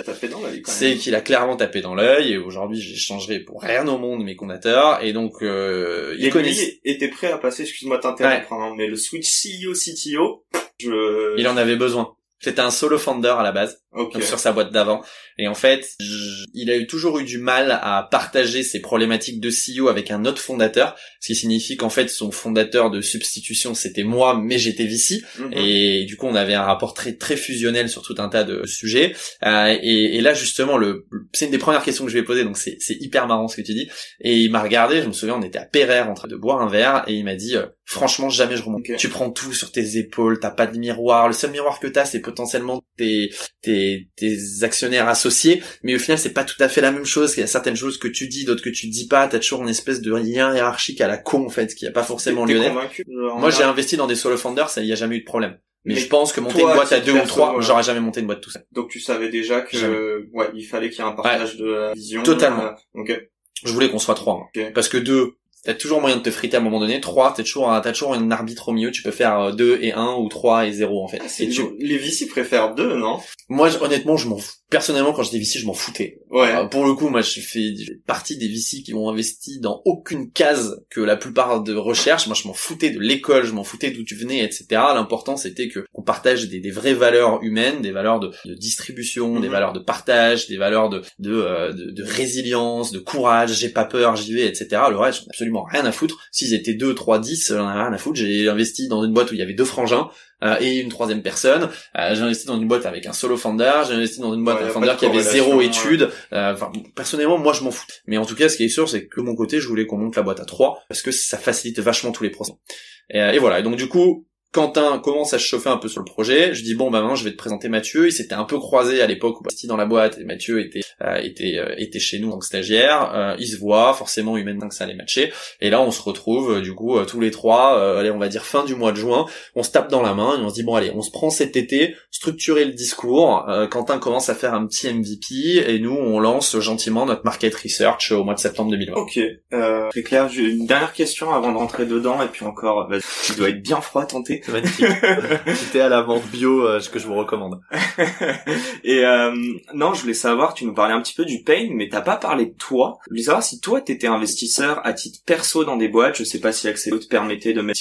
Ouais, C'est qu'il a clairement tapé dans l'œil et aujourd'hui j'échangerai pour rien au monde mes fondateurs et donc euh, ils connaissent. était prêt à passer, excuse-moi t'interrompre, hein, mais le switch CEO CTO, je... Il en avait besoin. C'était un solo founder à la base, Ok. donc sur sa boîte d'avant. Et en fait, je- il a eu toujours eu du mal à partager ses problématiques de CEO avec un autre fondateur, ce qui signifie qu'en fait son fondateur de substitution c'était moi, mais j'étais VC. Mhm. Et du coup, on avait un rapport très très fusionnel sur tout un tas de sujets. Euh, et, et là, justement, le, c'est une des premières questions que je vais poser, donc c'est, hyper marrant ce que tu dis. Et il m'a regardé, je me souviens, on était à Pereire en train de boire un verre, et il m'a dit, euh, franchement, jamais je remonte. Tu prends tout sur tes épaules, t'as pas de miroir. Le seul miroir que t'as, c'est potentiellement tes, tes, tes actionnaires associés, mais au final, c'est pas tout à fait la même chose. Il y a certaines choses que tu dis, d'autres que tu dis pas. T'as toujours une espèce de lien hiérarchique à la con, en fait, qui a pas forcément lieu d'être. Moi, j'ai investi dans des solo founders, ça y a jamais eu de problème. Mais, Mais je pense que monter toi, une boîte à deux ou trois, voilà. j'aurais jamais monté une boîte tout seul. Donc tu savais déjà que, ouais, il fallait qu'il y ait un partage de la vision. Totalement. euh, ok. Je voulais qu'on soit trois. hein. Ok. Parce que deux, t'as toujours moyen de te friter à un moment donné. Trois, t'as toujours, un- t'as toujours un arbitre au milieu. Tu peux faire euh, deux et un ou trois et zéro en fait. C'est Et tu-. Les VC préfèrent deux, non? Moi, honnêtement, je m'en fous. Personnellement, quand j'étais VC, je m'en foutais. Ouais. Euh, pour le coup, moi, je fais partie des VC qui ont investi dans aucune case que la plupart de recherche. Moi, je m'en foutais de l'école, je m'en foutais d'où tu venais, etc. L'important, c'était que on partage des, des vraies valeurs humaines, des valeurs de, de distribution, des Mhm. valeurs de partage, des valeurs de de, euh, de de résilience, de courage. J'ai pas peur, j'y vais, etc. Le reste, j'en rien à foutre. S'ils étaient deux, trois, dix, j'en ai rien à foutre. J'ai investi dans une boîte où il y avait deux frangins. euh, et une troisième personne. Euh, j'ai investi dans une boîte avec un solo founder, j'ai investi dans une boîte Ouais, un founder de qui avait zéro ouais. étude. Euh, Enfin, personnellement, moi, je m'en fous. Mais en tout cas, ce qui est sûr, c'est que de mon côté, je voulais qu'on monte la boîte à 3 parce que ça facilite vachement tous les process. Et, euh, et voilà. Et donc, du coup, Quentin commence à se chauffer un peu sur le projet. Je dis bon bah maintenant je vais te présenter Mathieu. Il s'était un peu croisé à l'époque où Basti dans la boîte et Mathieu était euh, était euh, était chez nous en tant que stagiaire. Euh, ils se voient forcément humainement que ça allait matcher. Et là on se retrouve euh, du coup euh, tous les trois. euh, allez on va dire fin du mois de juin. On se tape dans la main et on se dit bon allez on se prend cet été structurer le discours. Quentin commence à faire un petit MVP et nous on lance gentiment notre market research au mois de septembre 2020. Ok, euh, très clair. Une dernière question avant de rentrer dedans, et puis encore, vas-y, tu dois être bien froid tenté. C'est magnifique. C'était à la vente bio euh, ce que je vous recommande. et euh, non, je voulais savoir, tu nous parlais un petit peu du pain, mais t'as pas parlé de toi. Je voulais savoir si toi t'étais investisseur à titre perso dans des boîtes. Je sais pas si Axeleo te permettait de mettre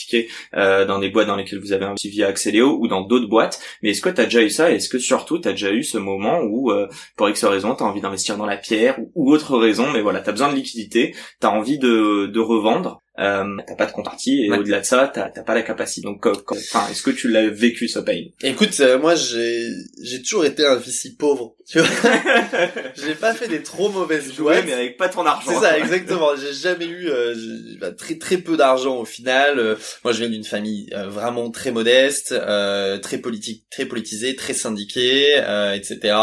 euh, dans des boîtes dans lesquelles vous avez investi via Axeleo ou dans d'autres boîtes. Mais est-ce que t'as déjà eu ça? Et Est-ce que surtout t'as déjà eu ce moment où, euh, pour X raison, t'as envie d'investir dans la pierre ou, ou autre raison, mais voilà, t'as besoin de liquidité, t'as envie de, de revendre? Euh, t'as pas de contrepartie et Ouais. au-delà de ça, t'as t'as pas la capacité. Donc, quand- enfin, est-ce que tu l'as vécu ce pain? Écoute, euh, moi j'ai j'ai toujours été un vici pauvre. Tu vois, j'ai pas fait des trop mauvaises boîtes. mais avec pas ton argent. C'est ça, exactement. J'ai jamais eu euh, j'ai- bah, très très peu d'argent au final. Euh, moi, je viens d'une famille euh, vraiment très modeste, euh, très politique, très politisée, très syndiquée, euh, etc.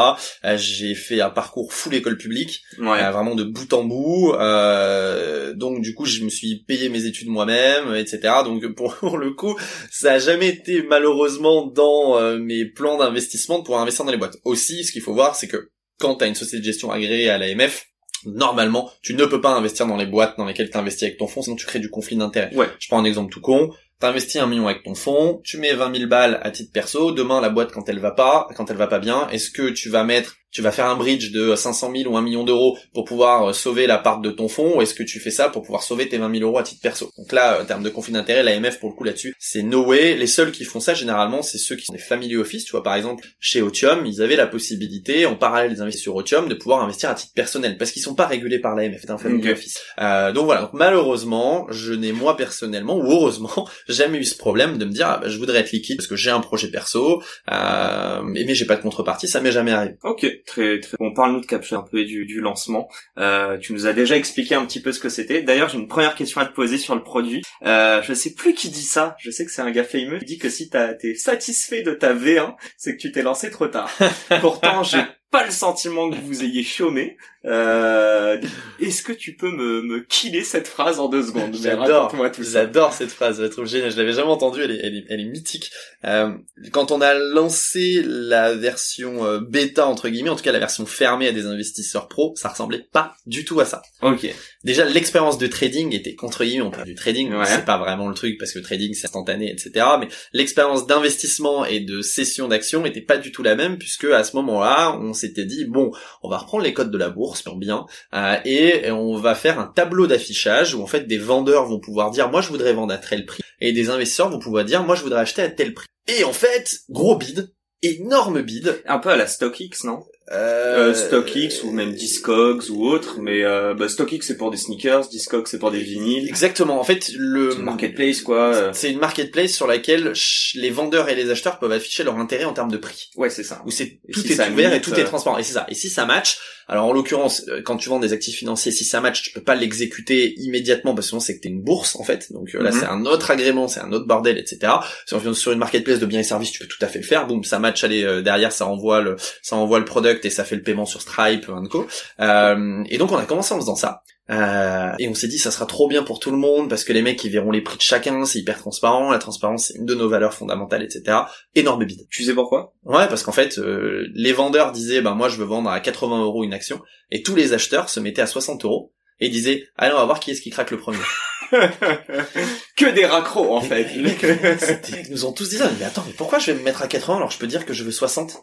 Euh, j'ai fait un parcours full école publique, Ouais. euh, vraiment de bout en bout. Euh, donc du coup, je me suis payé mes études moi-même, etc. Donc pour, pour le coup, ça a jamais été malheureusement dans euh, mes plans d'investissement de pouvoir investir dans les boîtes. Aussi, ce qu'il faut voir, c'est que quand tu as une société de gestion agréée à l'AMF, normalement, tu ne peux pas investir dans les boîtes dans lesquelles tu investis avec ton fonds, sinon tu crées du conflit d'intérêts. Ouais. Je prends un exemple tout con. T'investis un million avec ton fonds, tu mets 20 000 balles à titre perso, demain la boîte quand elle va pas, quand elle va pas bien, est-ce que tu vas mettre, tu vas faire un bridge de 500 000 ou 1 million d'euros pour pouvoir euh, sauver la part de ton fonds, ou est-ce que tu fais ça pour pouvoir sauver tes 20 000 euros à titre perso? Donc là, en termes de conflit d'intérêt, l'AMF pour le coup là-dessus, c'est no way. Les seuls qui font ça généralement, c'est ceux qui sont des family office. Tu vois par exemple chez Otium, ils avaient la possibilité, en parallèle des investissements sur Otium, de pouvoir investir à titre personnel parce qu'ils sont pas régulés par l'AMF, c'est un family office. Euh, donc voilà. Donc malheureusement, je n'ai moi personnellement ou heureusement jamais eu ce problème de me dire ah, bah, je voudrais être liquide parce que j'ai un projet perso, euh, mais mais j'ai pas de contrepartie, ça m'est jamais arrivé. Ok, très très. Bon, parle-nous de Capture un peu et du, du lancement. Euh, tu nous as déjà expliqué un petit peu ce que c'était. D'ailleurs, j'ai une première question à te poser sur le produit. Euh, je sais plus qui dit ça. Je sais que c'est un gars fameux. Il dit que si t'as- t'es satisfait de ta V1, c'est que tu t'es lancé trop tard. Pourtant, j'ai pas le sentiment que vous ayez chômé. Euh, Est-ce que tu peux me, me killer cette phrase en deux secondes? J'adore, tout j'adore cette phrase, je la trouve géniale. Je l'avais jamais entendue, elle est, elle est, elle est mythique. Euh, quand on a lancé la version euh, bêta entre guillemets, en tout cas la version fermée à des investisseurs pros, ça ressemblait pas du tout à ça. Ok. Déjà, l'expérience de trading était contre guillemets, on parle du trading, Ouais. c'est pas vraiment le truc parce que le trading c'est instantané, etc. Mais l'expérience d'investissement et de cession d'actions était pas du tout la même puisque à ce moment-là, on s'était dit bon, on va reprendre les codes de la bourse bien euh, et on va faire un tableau d'affichage où en fait des vendeurs vont pouvoir dire moi je voudrais vendre à tel prix et des investisseurs vont pouvoir dire moi je voudrais acheter à tel prix. Et en fait, gros bid, énorme bid. Un peu à la StockX, non? Euh, euh, StockX ou même Discogs ou autre, mais euh, bah, StockX c'est pour des sneakers, Discogs c'est pour des vinyles. Exactement. En fait, le une marketplace quoi. C'est une marketplace sur laquelle les vendeurs et les acheteurs peuvent afficher leur intérêt en termes de prix. Ouais c'est ça. Où c'est tout si est ouvert et tout est transparent. Et c'est ça. Et si ça match, alors en l'occurrence, euh, quand tu vends des actifs financiers, si ça match, tu peux pas l'exécuter immédiatement parce que sinon c'est que t'es une bourse en fait. Donc euh, là Mhm. c'est un autre agrément, c'est un autre bordel, etc. Si on vient sur une marketplace de biens et services, tu peux tout à fait le faire. Boum, ça match. Allez euh, derrière, ça envoie le, ça envoie le product et ça fait le paiement sur Stripe, un co. Euh, et donc on a commencé en faisant ça. Euh, et on s'est dit ça sera trop bien pour tout le monde parce que les mecs ils verront les prix de chacun, c'est hyper transparent, la transparence c'est une de nos valeurs fondamentales, etc. Énorme bid. Tu sais pourquoi? Ouais, parce qu'en fait, euh, les vendeurs disaient, ben moi je veux vendre à 80 euros une action, et tous les acheteurs se mettaient à 60 euros et disaient, allez on va voir qui est-ce qui craque le premier. Que des raccros en fait. Les mecs, les mecs, c'était- ils nous ont tous dit ça, mais attends, mais pourquoi je vais me mettre à 80 alors je peux dire que je veux 60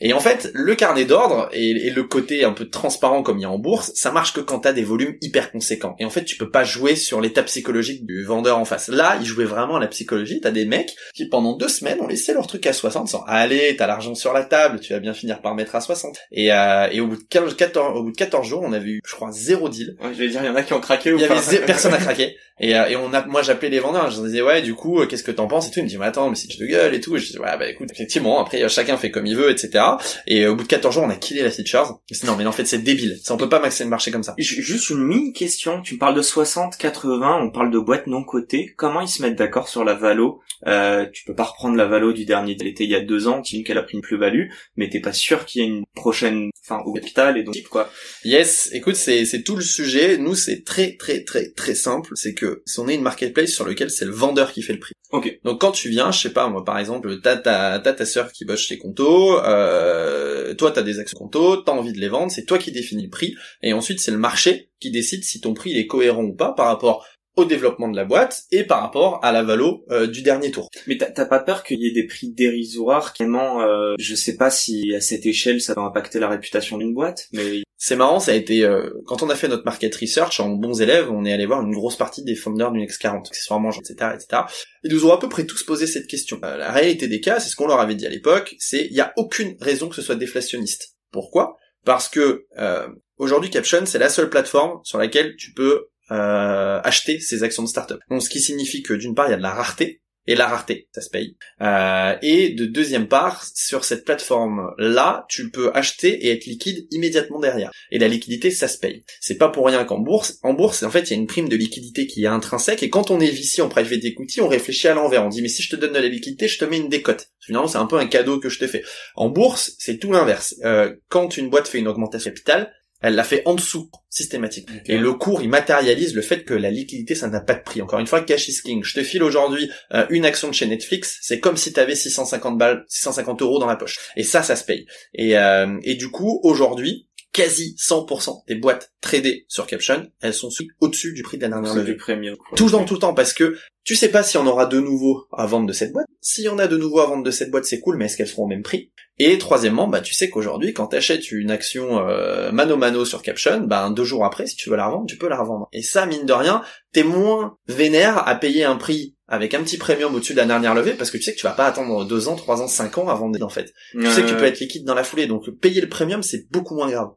Et en fait, le carnet d'ordre et, et le côté un peu transparent comme il y a en bourse, ça marche que quand t'as des volumes hyper conséquents. Et en fait, tu peux pas jouer sur l'état psychologique du vendeur en face. Là, ils jouaient vraiment à la psychologie. T'as des mecs qui pendant deux semaines ont laissé leur truc à 60 sans allez, t'as l'argent sur la table, tu vas bien finir par mettre à 60. Et, euh, et au bout de 15, 14, au bout de 14 jours, on avait eu, je crois, zéro deal. Ouais, je vais dire, il y en a qui ont craqué ou Il y avait pas zé- personne à craquer. Et, euh, et on a, moi j'appelais les vendeurs, je leur disais ouais du coup euh, qu'est-ce que t'en penses et tout. Ils me disaient mais attends mais c'est de gueule et tout. Et je disais ouais bah écoute effectivement après euh, chacun fait comme il veut etc. Et au bout de 14 jours on a killé la feature. Dis, non mais en fait c'est débile. Ça on peut pas maxer marcher comme ça. Juste une mini question. Tu me parles de 60, 80, on parle de boîtes non cotées. Comment ils se mettent d'accord sur la valo? Euh, Tu peux pas reprendre la valo du dernier de l'été il y a deux ans, tu dis qu'elle a pris une plus-value, mais t'es pas sûr qu'il y ait une prochaine, enfin au capital et donc quoi. Yes, écoute c'est c'est tout le sujet. Nous c'est très très très très simple. C'est que si on est une marketplace sur lequel c'est le vendeur qui fait le prix. Ok. Donc quand tu viens, je sais pas moi par exemple, t'as ta t'as ta sœur qui bosse chez Conto, euh, toi t'as des actions Conto, t'as envie de les vendre, c'est toi qui définis le prix, et ensuite c'est le marché qui décide si ton prix il est cohérent ou pas par rapport au développement de la boîte et par rapport à la valo euh, du dernier tour. Mais t'as pas peur qu'il y ait des prix dérisoires Vraiment, euh, je sais pas si à cette échelle ça va impacter la réputation d'une boîte, mais C'est marrant, ça a été euh, quand on a fait notre market research en bons élèves, on est allé voir une grosse partie des founders du Next 40, accessoirement, etc., etc. Ils nous ont à peu près tous posé cette question. Euh, la réalité des cas, c'est ce qu'on leur avait dit à l'époque, c'est il y a aucune raison que ce soit déflationniste. Pourquoi? Parce que euh, aujourd'hui Caption, c'est la seule plateforme sur laquelle tu peux acheter ces actions de start-up. Donc ce qui signifie que d'une part il y a de la rareté, et la rareté, ça se paye. Euh, et de deuxième part, sur cette plateforme-là, tu peux acheter et être liquide immédiatement derrière. Et la liquidité, ça se paye. C'est pas pour rien qu'en bourse, en bourse, en fait, il y a une prime de liquidité qui est intrinsèque. Et quand on est VC en private equity, on réfléchit à l'envers. On dit mais si je te donne de la liquidité, je te mets une décote. Finalement, c'est un peu un cadeau que je te fais. En bourse, c'est tout l'inverse. Euh, quand une boîte fait une augmentation capitale, elle l'a fait en dessous, systématique. Ok. Et le cours, il matérialise le fait que la liquidité, ça n'a pas de prix. Encore une fois, cash is king. Je te file aujourd'hui euh, une action de chez Netflix, c'est comme si tu avais 650 balles, 650 euros dans la poche. Et ça, ça se paye. Et, euh, et du coup, aujourd'hui, quasi 100% des boîtes tradées sur Caption, elles sont au-dessus du prix de la dernière levée. du premium. quoi. Tout le temps, tout le temps, parce que tu sais pas si on aura de nouveau à vendre de cette boîte. S'il y en a de nouveau à vendre de cette boîte, c'est cool, mais est-ce qu'elles seront au même prix? Et troisièmement, bah tu sais qu'aujourd'hui, quand t'achètes une action euh, mano mano sur Caption, bah deux jours après, si tu veux la revendre, tu peux la revendre. Et ça, mine de rien, t'es moins vénère à payer un prix avec un petit premium au-dessus de la dernière levée, parce que tu sais que tu vas pas attendre deux ans, trois ans, cinq ans avant de en fait. Tu sais que tu peux être liquide dans la foulée, donc payer le premium, c'est beaucoup moins grave.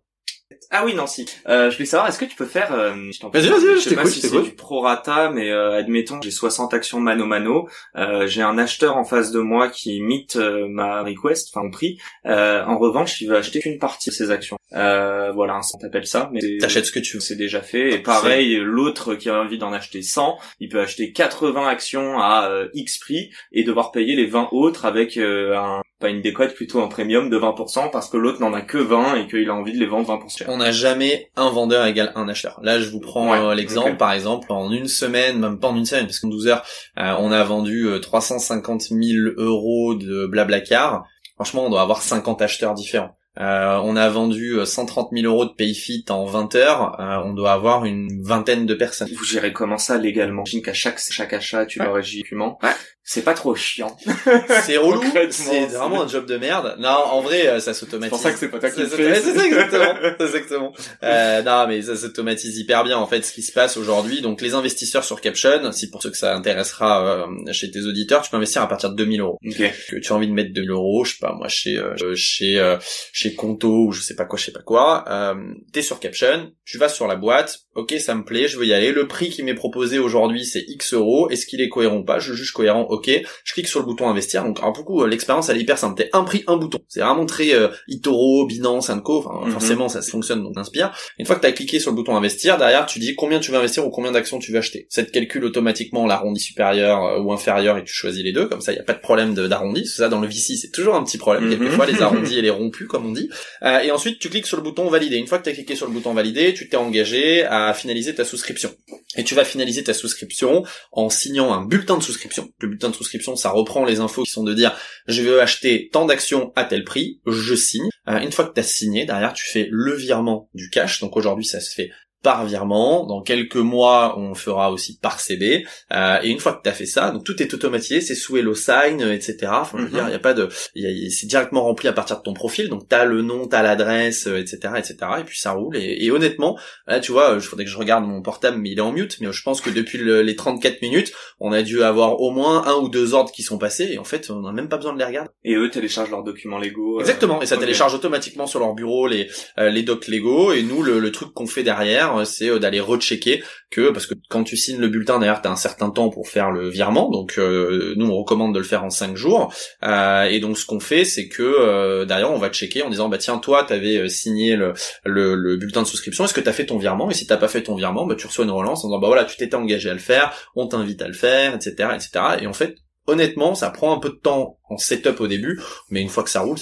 Ah oui, non, si. Euh, je voulais savoir, est-ce que tu peux faire... Euh, je t'en Vas-y, prie, vas-y, je je sais pas si je c'est du prorata, mais euh, admettons, j'ai 60 actions mano mano, euh, j'ai un acheteur en face de moi qui imite euh, ma request, enfin mon prix. Euh, en revanche, il veut acheter qu'une partie de ses actions. Euh, voilà, on t'appelle ça, mais T'achètes ce que tu veux. c'est déjà fait. Et pareil, l'autre qui a envie d'en acheter 100, il peut acheter 80 actions à X prix et devoir payer les 20 autres avec euh, un pas une décote, plutôt un premium de 20% parce que l'autre n'en a que 20 et qu'il a envie de les vendre 20% cher. On n'a jamais un vendeur égale un acheteur. Là, je vous prends Ouais, euh, l'exemple, par exemple, en une semaine, même pas en une semaine, parce qu'en 12 heures, euh, on a vendu euh, 350 000 euros de Blablacar. Franchement, on doit avoir 50 acheteurs différents. Euh, on a vendu euh, 130 000 euros de Payfit en 20 heures. Euh, on doit avoir une vingtaine de personnes. Vous gérez comment ça légalement? J'imagine qu'à chaque chaque achat, tu Ouais. leur régis document. Ouais. C'est pas trop chiant. C'est relou, c'est c'est- vraiment un job de merde. Non, en vrai, euh, ça C'est s'automatise. pour ça que c'est pas toi qui C'est c'est- c'est ça exactement, c'est exactement. Euh, non, mais ça s'automatise hyper bien en fait. Ce qui se passe aujourd'hui, donc les investisseurs sur Caption, si pour ceux que ça intéressera euh, chez tes auditeurs, tu peux investir à partir de 2000 euros. Ok. Que tu as envie de mettre 2000 euros, je sais pas moi chez euh, chez euh, chez Conto ou je sais pas quoi, je sais pas quoi. Euh, T'es sur Caption, tu vas sur la boîte. Ok, ça me plaît, je veux y aller. Le prix qui m'est proposé aujourd'hui, c'est X euros. Est-ce qu'il est cohérent ou pas? Je le juge cohérent. Ok, je clique sur le bouton investir. Donc, alors beaucoup, euh, l'expérience elle est hyper simple. T'es un prix, un bouton. C'est vraiment très euh, eToro, Binance, Co. Enfin, Mhm. forcément, ça se fonctionne, donc inspire. Une fois que t'as cliqué sur le bouton investir, derrière, tu dis combien tu veux investir ou combien d'actions tu veux acheter. Ça te calcule automatiquement l'arrondi supérieur euh, ou inférieur et tu choisis les deux. Comme ça, il y a pas de problème d'arrondi. Ça, dans le VC, c'est toujours un petit problème. Mhm. Quelquefois, les arrondis et les rompus, comme on dit. Euh, et ensuite, tu cliques sur le bouton valider. Une fois que tu as cliqué sur le bouton valider, tu t'es engagé à finaliser ta souscription. Et tu vas finaliser ta souscription en signant un bulletin de souscription. Le bulletin de souscription, ça reprend les infos qui sont de dire je veux acheter tant d'actions à tel prix, je signe. Euh, une fois que tu as signé, derrière, tu fais le virement du cash. Donc aujourd'hui, ça se fait par virement. Dans quelques mois, on fera aussi par CD. Euh, et une fois que tu as fait ça, donc tout est automatisé, c'est sous Hello Sign, euh, etc. Enfin, je veux Mhm. dire, il y a pas de, il y a- c'est directement rempli à partir de ton profil. Donc t'as le nom, t'as l'adresse, euh, etc., etc. Et puis ça roule. Et, et honnêtement, là, tu vois, il faudrait que je regarde mon portable, mais il est en mute. Mais je pense que depuis le- les 34 minutes, on a dû avoir au moins un ou deux ordres qui sont passés. Et en fait, on n'a même pas besoin de les regarder. Et eux téléchargent leurs documents légaux. euh, Exactement, et ça télécharge automatiquement sur leur bureau les euh, les docs légaux et nous le, le truc qu'on fait derrière euh, c'est euh, d'aller rechecker que parce que quand tu signes le bulletin derrière t'as un certain temps pour faire le virement. Donc euh, nous on recommande de le faire en cinq jours. Euh, et donc ce qu'on fait c'est que euh, on va checker en disant bah tiens toi t'avais euh, signé le, le le bulletin de souscription. Est-ce que t'as fait ton virement? Et si t'as pas fait ton virement bah tu reçois une relance en disant bah voilà tu t'étais engagé à le faire on t'invite à le faire etc etc et en fait honnêtement ça prend un peu de temps en setup au début mais une fois que ça roule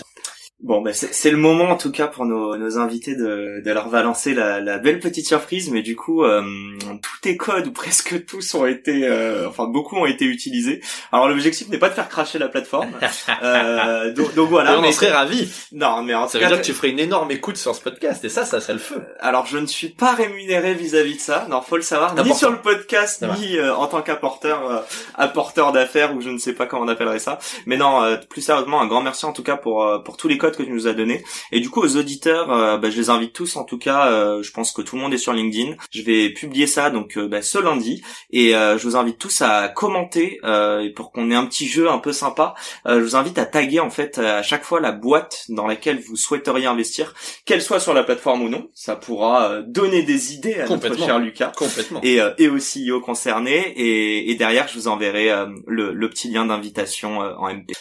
Bon, ben c'est le moment en tout cas pour nos, nos invités de, de leur balancer la, la belle petite surprise, mais du coup, euh, tous tes codes ou presque tous ont été, euh, enfin beaucoup ont été utilisés. Alors l'objectif n'est pas de faire cracher la plateforme, euh, donc, donc voilà. On en serait ravis. Non, mais en Ça tout veut cas, dire que tu ferais une énorme écoute sur ce podcast et ça, ça serait le feu. alors je ne suis pas rémunéré vis-à-vis de ça. Non, faut le savoir, ni sur le podcast, ni euh, en tant qu'apporteur, euh, apporteur d'affaires ou je ne sais pas comment on appellerait ça. Mais non, euh, plus sérieusement, un grand merci en tout cas pour euh, pour tous les codes codes que tu nous as donnés. Et du coup, aux auditeurs, euh, bah, je les invite tous, en tout cas, euh, je pense que tout le monde est sur LinkedIn. Je vais publier ça donc bah, ce lundi, et je vous invite tous à commenter et pour qu'on ait un petit jeu un peu sympa. je vous invite à taguer en fait à chaque fois la boîte dans laquelle vous souhaiteriez investir, qu'elle soit sur la plateforme ou non. Ça pourra donner des idées à notre cher Lucas. Complètement. Et, et au CEO concerné. Et, et derrière, je vous enverrai le, le petit lien d'invitation en MP.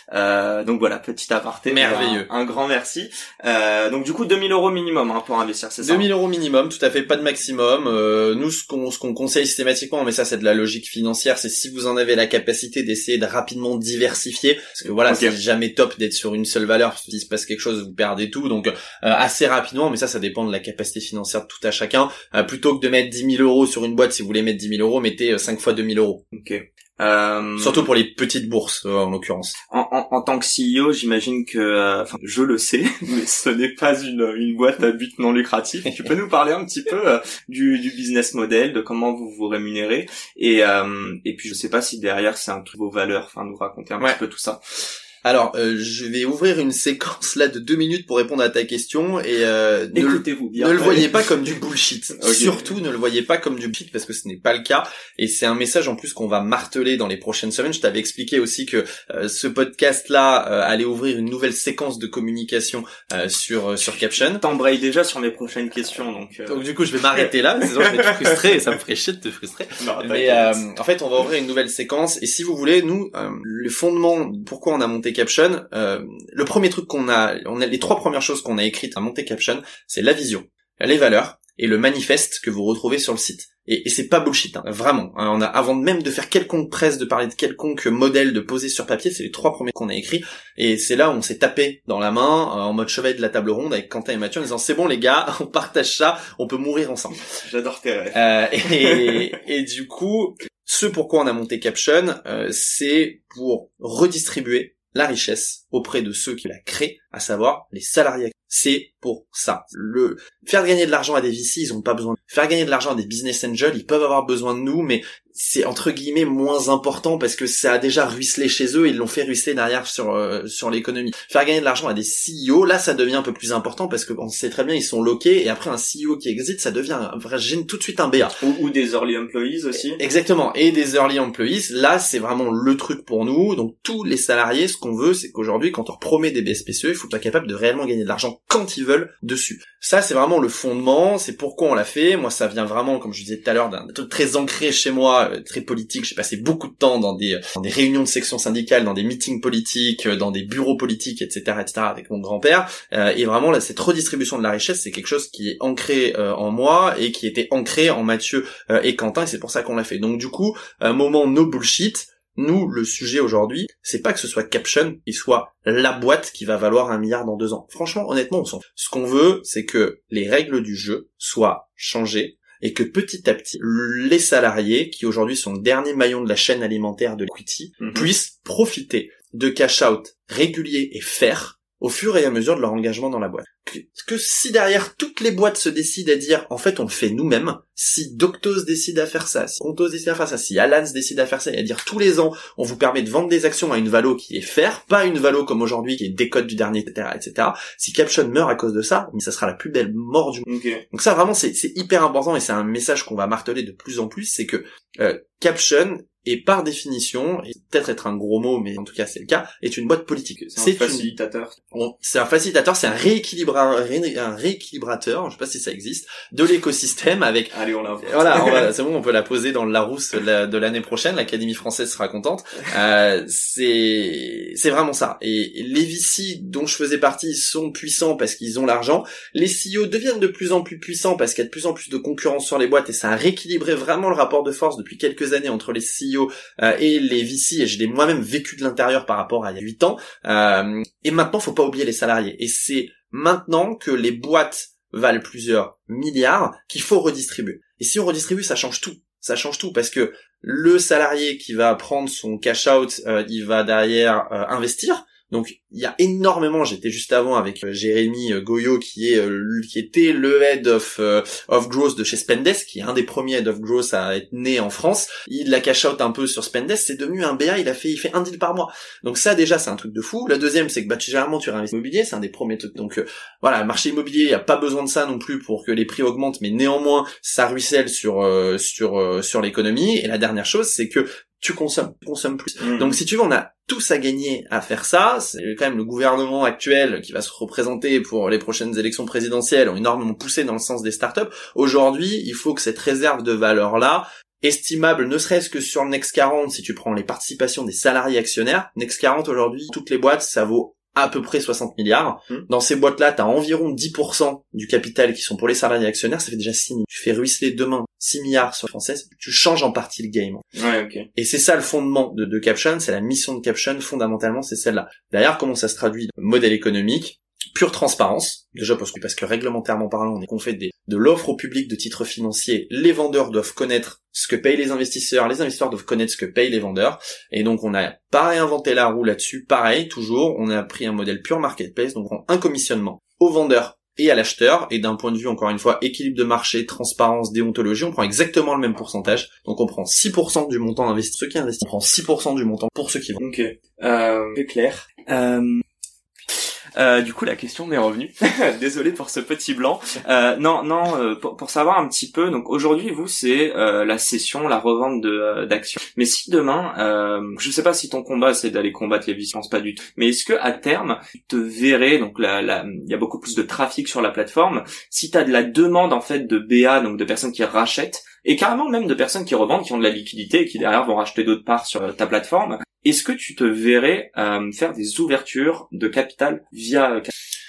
donc voilà, petit aparté. Merveilleux. Un, grand merci. Euh, donc du coup 2000 euros minimum hein, pour investir, c'est ça 2000 euros minimum, tout à fait, pas de maximum. Euh, nous ce qu'on ce qu'on conseille systématiquement, mais ça c'est de la logique financière, c'est si vous en avez la capacité d'essayer de rapidement diversifier, parce que voilà, c'est jamais top d'être sur une seule valeur, parce qu'il se passe quelque chose, vous perdez tout, donc euh, assez rapidement, mais ça ça dépend de la capacité financière de tout à chacun. Euh, plutôt que de mettre 10 000 euros sur une boîte, si vous voulez mettre 10 000 euros, mettez 5 fois 2000 euros. Ok. Euh... Surtout pour les petites bourses, euh, en l'occurrence. En, en, en, tant que CEO, j'imagine que, euh, je le sais, mais ce n'est pas une, une boîte à but non lucratif. tu peux nous parler un petit peu euh, du, du, business model, de comment vous vous rémunérez, et et puis je sais pas si derrière c'est un truc vos valeurs, enfin, nous raconter un petit peu tout ça. Alors, euh, je vais ouvrir une séquence là de deux minutes pour répondre à ta question et euh, écoutez-vous bien. Ne le voyez pas comme du bullshit. Surtout, ne le voyez pas comme du bullshit parce que ce n'est pas le cas. Et c'est un message en plus qu'on va marteler dans les prochaines semaines. Je t'avais expliqué aussi que euh, ce podcast-là allait ouvrir une nouvelle séquence de communication sur sur Caption. T'embrayes déjà sur mes prochaines questions, donc. Donc du coup, je vais m'arrêter là. Sinon, je vais te frustrer et ça me ferait chier de te frustrer. Mais en fait, on va ouvrir une nouvelle séquence. Et si vous voulez, nous, le fondement, pourquoi on a monté Caption, euh, le premier truc qu'on a, on a les trois premières choses qu'on a écrites à monter Caption, c'est la vision, les valeurs et le manifeste que vous retrouvez sur le site. Et, et c'est pas bullshit, hein, vraiment. Hein, on a, avant même de faire quelconque presse, de parler de quelconque modèle de poser sur papier, c'est les trois premiers qu'on a écrits. Et c'est là où on s'est tapé dans la main, euh, en mode chevet de la table ronde, avec Quentin et Mathieu, en disant c'est bon les gars, on partage ça, on peut mourir ensemble. J'adore tes rêves. Euh, et, et, du coup, ce pourquoi on a monté Caption, euh, c'est pour redistribuer la richesse auprès de ceux qui la créent, à savoir les salariés. C'est pour ça. Le faire gagner de l'argent à des VC, ils ont pas besoin. Faire gagner de l'argent à des business angels, ils peuvent avoir besoin de nous, mais c'est entre guillemets moins important parce que ça a déjà ruisselé chez eux, ils l'ont fait ruisseler derrière sur euh, sur l'économie. Faire gagner de l'argent à des CEO, là ça devient un peu plus important parce que on sait très bien ils sont loqués et après un CEO qui existe, ça devient gêne tout de suite un BA. Ou, des early employees aussi. Exactement, et des early employees, là c'est vraiment le truc pour nous. Donc tous les salariés, ce qu'on veut, c'est qu'aujourd'hui quand on leur promet des BSPCE, il faut être capable de réellement gagner de l'argent quand ils Ça c'est vraiment le fondement, c'est pourquoi on l'a fait. Moi ça vient vraiment, comme je disais tout à l'heure, d'un truc très ancré chez moi euh, très politique. J'ai passé beaucoup de temps dans des, des réunions de sections syndicales, dans des meetings politiques, euh, dans des bureaux politiques, etc., etc., avec mon grand-père. Euh, et vraiment, cette redistribution de la richesse, c'est quelque chose qui est ancré en moi et qui était ancré en Mathieu et Quentin. Et c'est pour ça qu'on l'a fait. Donc du coup, un moment no bullshit. Nous, le sujet aujourd'hui, c'est pas que ce soit Caption qui soit la boîte qui va valoir un milliard dans deux ans. Franchement, honnêtement, on s'en Ce qu'on veut, c'est que les règles du jeu soient changées et que petit à petit, les salariés, qui aujourd'hui sont le dernier maillon de la chaîne alimentaire de l'equity, mhm. puissent profiter de cash-out réguliers et faire au fur et à mesure de leur engagement dans la boîte. Que, si derrière toutes les boîtes se décident à dire en fait on le fait nous-mêmes, si Doctos décide à faire ça, si Contos décide à faire ça, si Alans décide à faire ça et à dire tous les ans on vous permet de vendre des actions à une valo qui est faire, pas une valo comme aujourd'hui qui est décode du dernier, etc., etc. Si Caption meurt à cause de ça, mais ça sera la plus belle mort du monde. Donc ça vraiment c'est hyper important et c'est un message qu'on va marteler de plus en plus, c'est que euh, Caption et par définition, et peut-être être un gros mot, mais en tout cas c'est le cas, est une boîte politique. C'est un facilitateur. C'est un facilitateur, c'est un, rééquilibrateur, un rééquilibrateur, je sais pas si ça existe, de l'écosystème avec. Allez, on la. Voilà, c'est bon, on peut la poser dans le Larousse de l'année prochaine. L'Académie française sera contente. Euh, c'est c'est vraiment ça. Et les VC dont je faisais partie sont puissants parce qu'ils ont l'argent. Les CEO deviennent de plus en plus puissants parce qu'il y a de plus en plus de concurrence sur les boîtes et ça a rééquilibré vraiment le rapport de force depuis quelques années entre les CEO euh, et les VC, et je moi-même vécu de l'intérieur par rapport à il y a 8 ans. Euh, et maintenant, faut pas oublier les salariés. Et c'est maintenant que les boîtes valent plusieurs milliards qu'il faut redistribuer. Et si on redistribue, ça change tout. Ça change tout parce que le salarié qui va prendre son cash out, euh, il va derrière investir Donc il y a énormément. J'étais juste avant avec euh, Jérémy euh, Goyo qui est euh, qui était le head of of growth de chez Spendesk, qui est un des premiers head of growth à être né en France. Il l'a cash out un peu sur Spendesk, c'est devenu un BA. Il a fait il fait un deal par mois. Donc ça déjà c'est un truc de fou. La deuxième c'est que bah généralement tu réinvestis immobilier, c'est un des premiers trucs. Donc voilà, marché immobilier, il y a pas besoin de ça non plus pour que les prix augmentent, mais néanmoins ça ruisselle sur sur sur l'économie. Et la dernière chose c'est que tu consommes, tu consommes plus. Mhm. Donc si tu veux, on a tous à gagner à faire ça. C'est quand même le gouvernement actuel qui va se représenter pour les prochaines élections présidentielles ont énormément poussé dans le sens des startups. Aujourd'hui, il faut que cette réserve de valeur là estimable ne serait-ce que sur le Next 40 si tu prends les participations des salariés actionnaires. Next 40 aujourd'hui, toutes les boîtes, ça vaut à peu près 60 milliards. Hmm. Dans ces boîtes-là, tu as environ 10% du capital qui sont pour les salariés actionnaires, ça fait déjà 6 milliards. Tu fais ruisseler demain 6 milliards sur française, tu changes en partie le game. Ouais, ok. Et c'est ça le fondement de, de Caption, c'est la mission de Caption, fondamentalement, c'est celle-là. Derrière, comment ça se traduit Modèle économique, pure transparence, déjà parce que, parce que réglementairement parlant, on est qu'on fait des, de l'offre au public de titres financiers, les vendeurs doivent connaître ce que payent les investisseurs, les investisseurs doivent connaître ce que payent les vendeurs, et donc on a pas réinventé la roue là-dessus, pareil, toujours, on a pris un modèle pure marketplace, donc on prend un commissionnement aux vendeurs et à l'acheteur, et d'un point de vue, encore une fois, équilibre de marché, transparence, déontologie, on prend exactement le même pourcentage. Donc on prend 6% du montant investi, ceux qui investissent, on prend 6% du montant pour ceux qui vendent. Ok. Euh, c'est clair. Euh, euh, du coup, la question m'est revenue. Désolé pour ce petit blanc. Euh, non, non, euh, pour, pour savoir un petit peu. Donc aujourd'hui, vous, c'est euh, la cession, la revente de euh, d'actions. Mais si demain, euh, je sais pas si ton combat c'est d'aller combattre les pense pas du tout. Mais est-ce que à terme, tu te verrais donc la, la, il y a beaucoup plus de trafic sur la plateforme. Si tu as de la demande en fait de BA, donc de personnes qui rachètent, et carrément même de personnes qui revendent, qui ont de la liquidité et qui derrière vont racheter d'autres parts sur ta plateforme. Est-ce que tu te verrais euh, faire des ouvertures de capital via euh,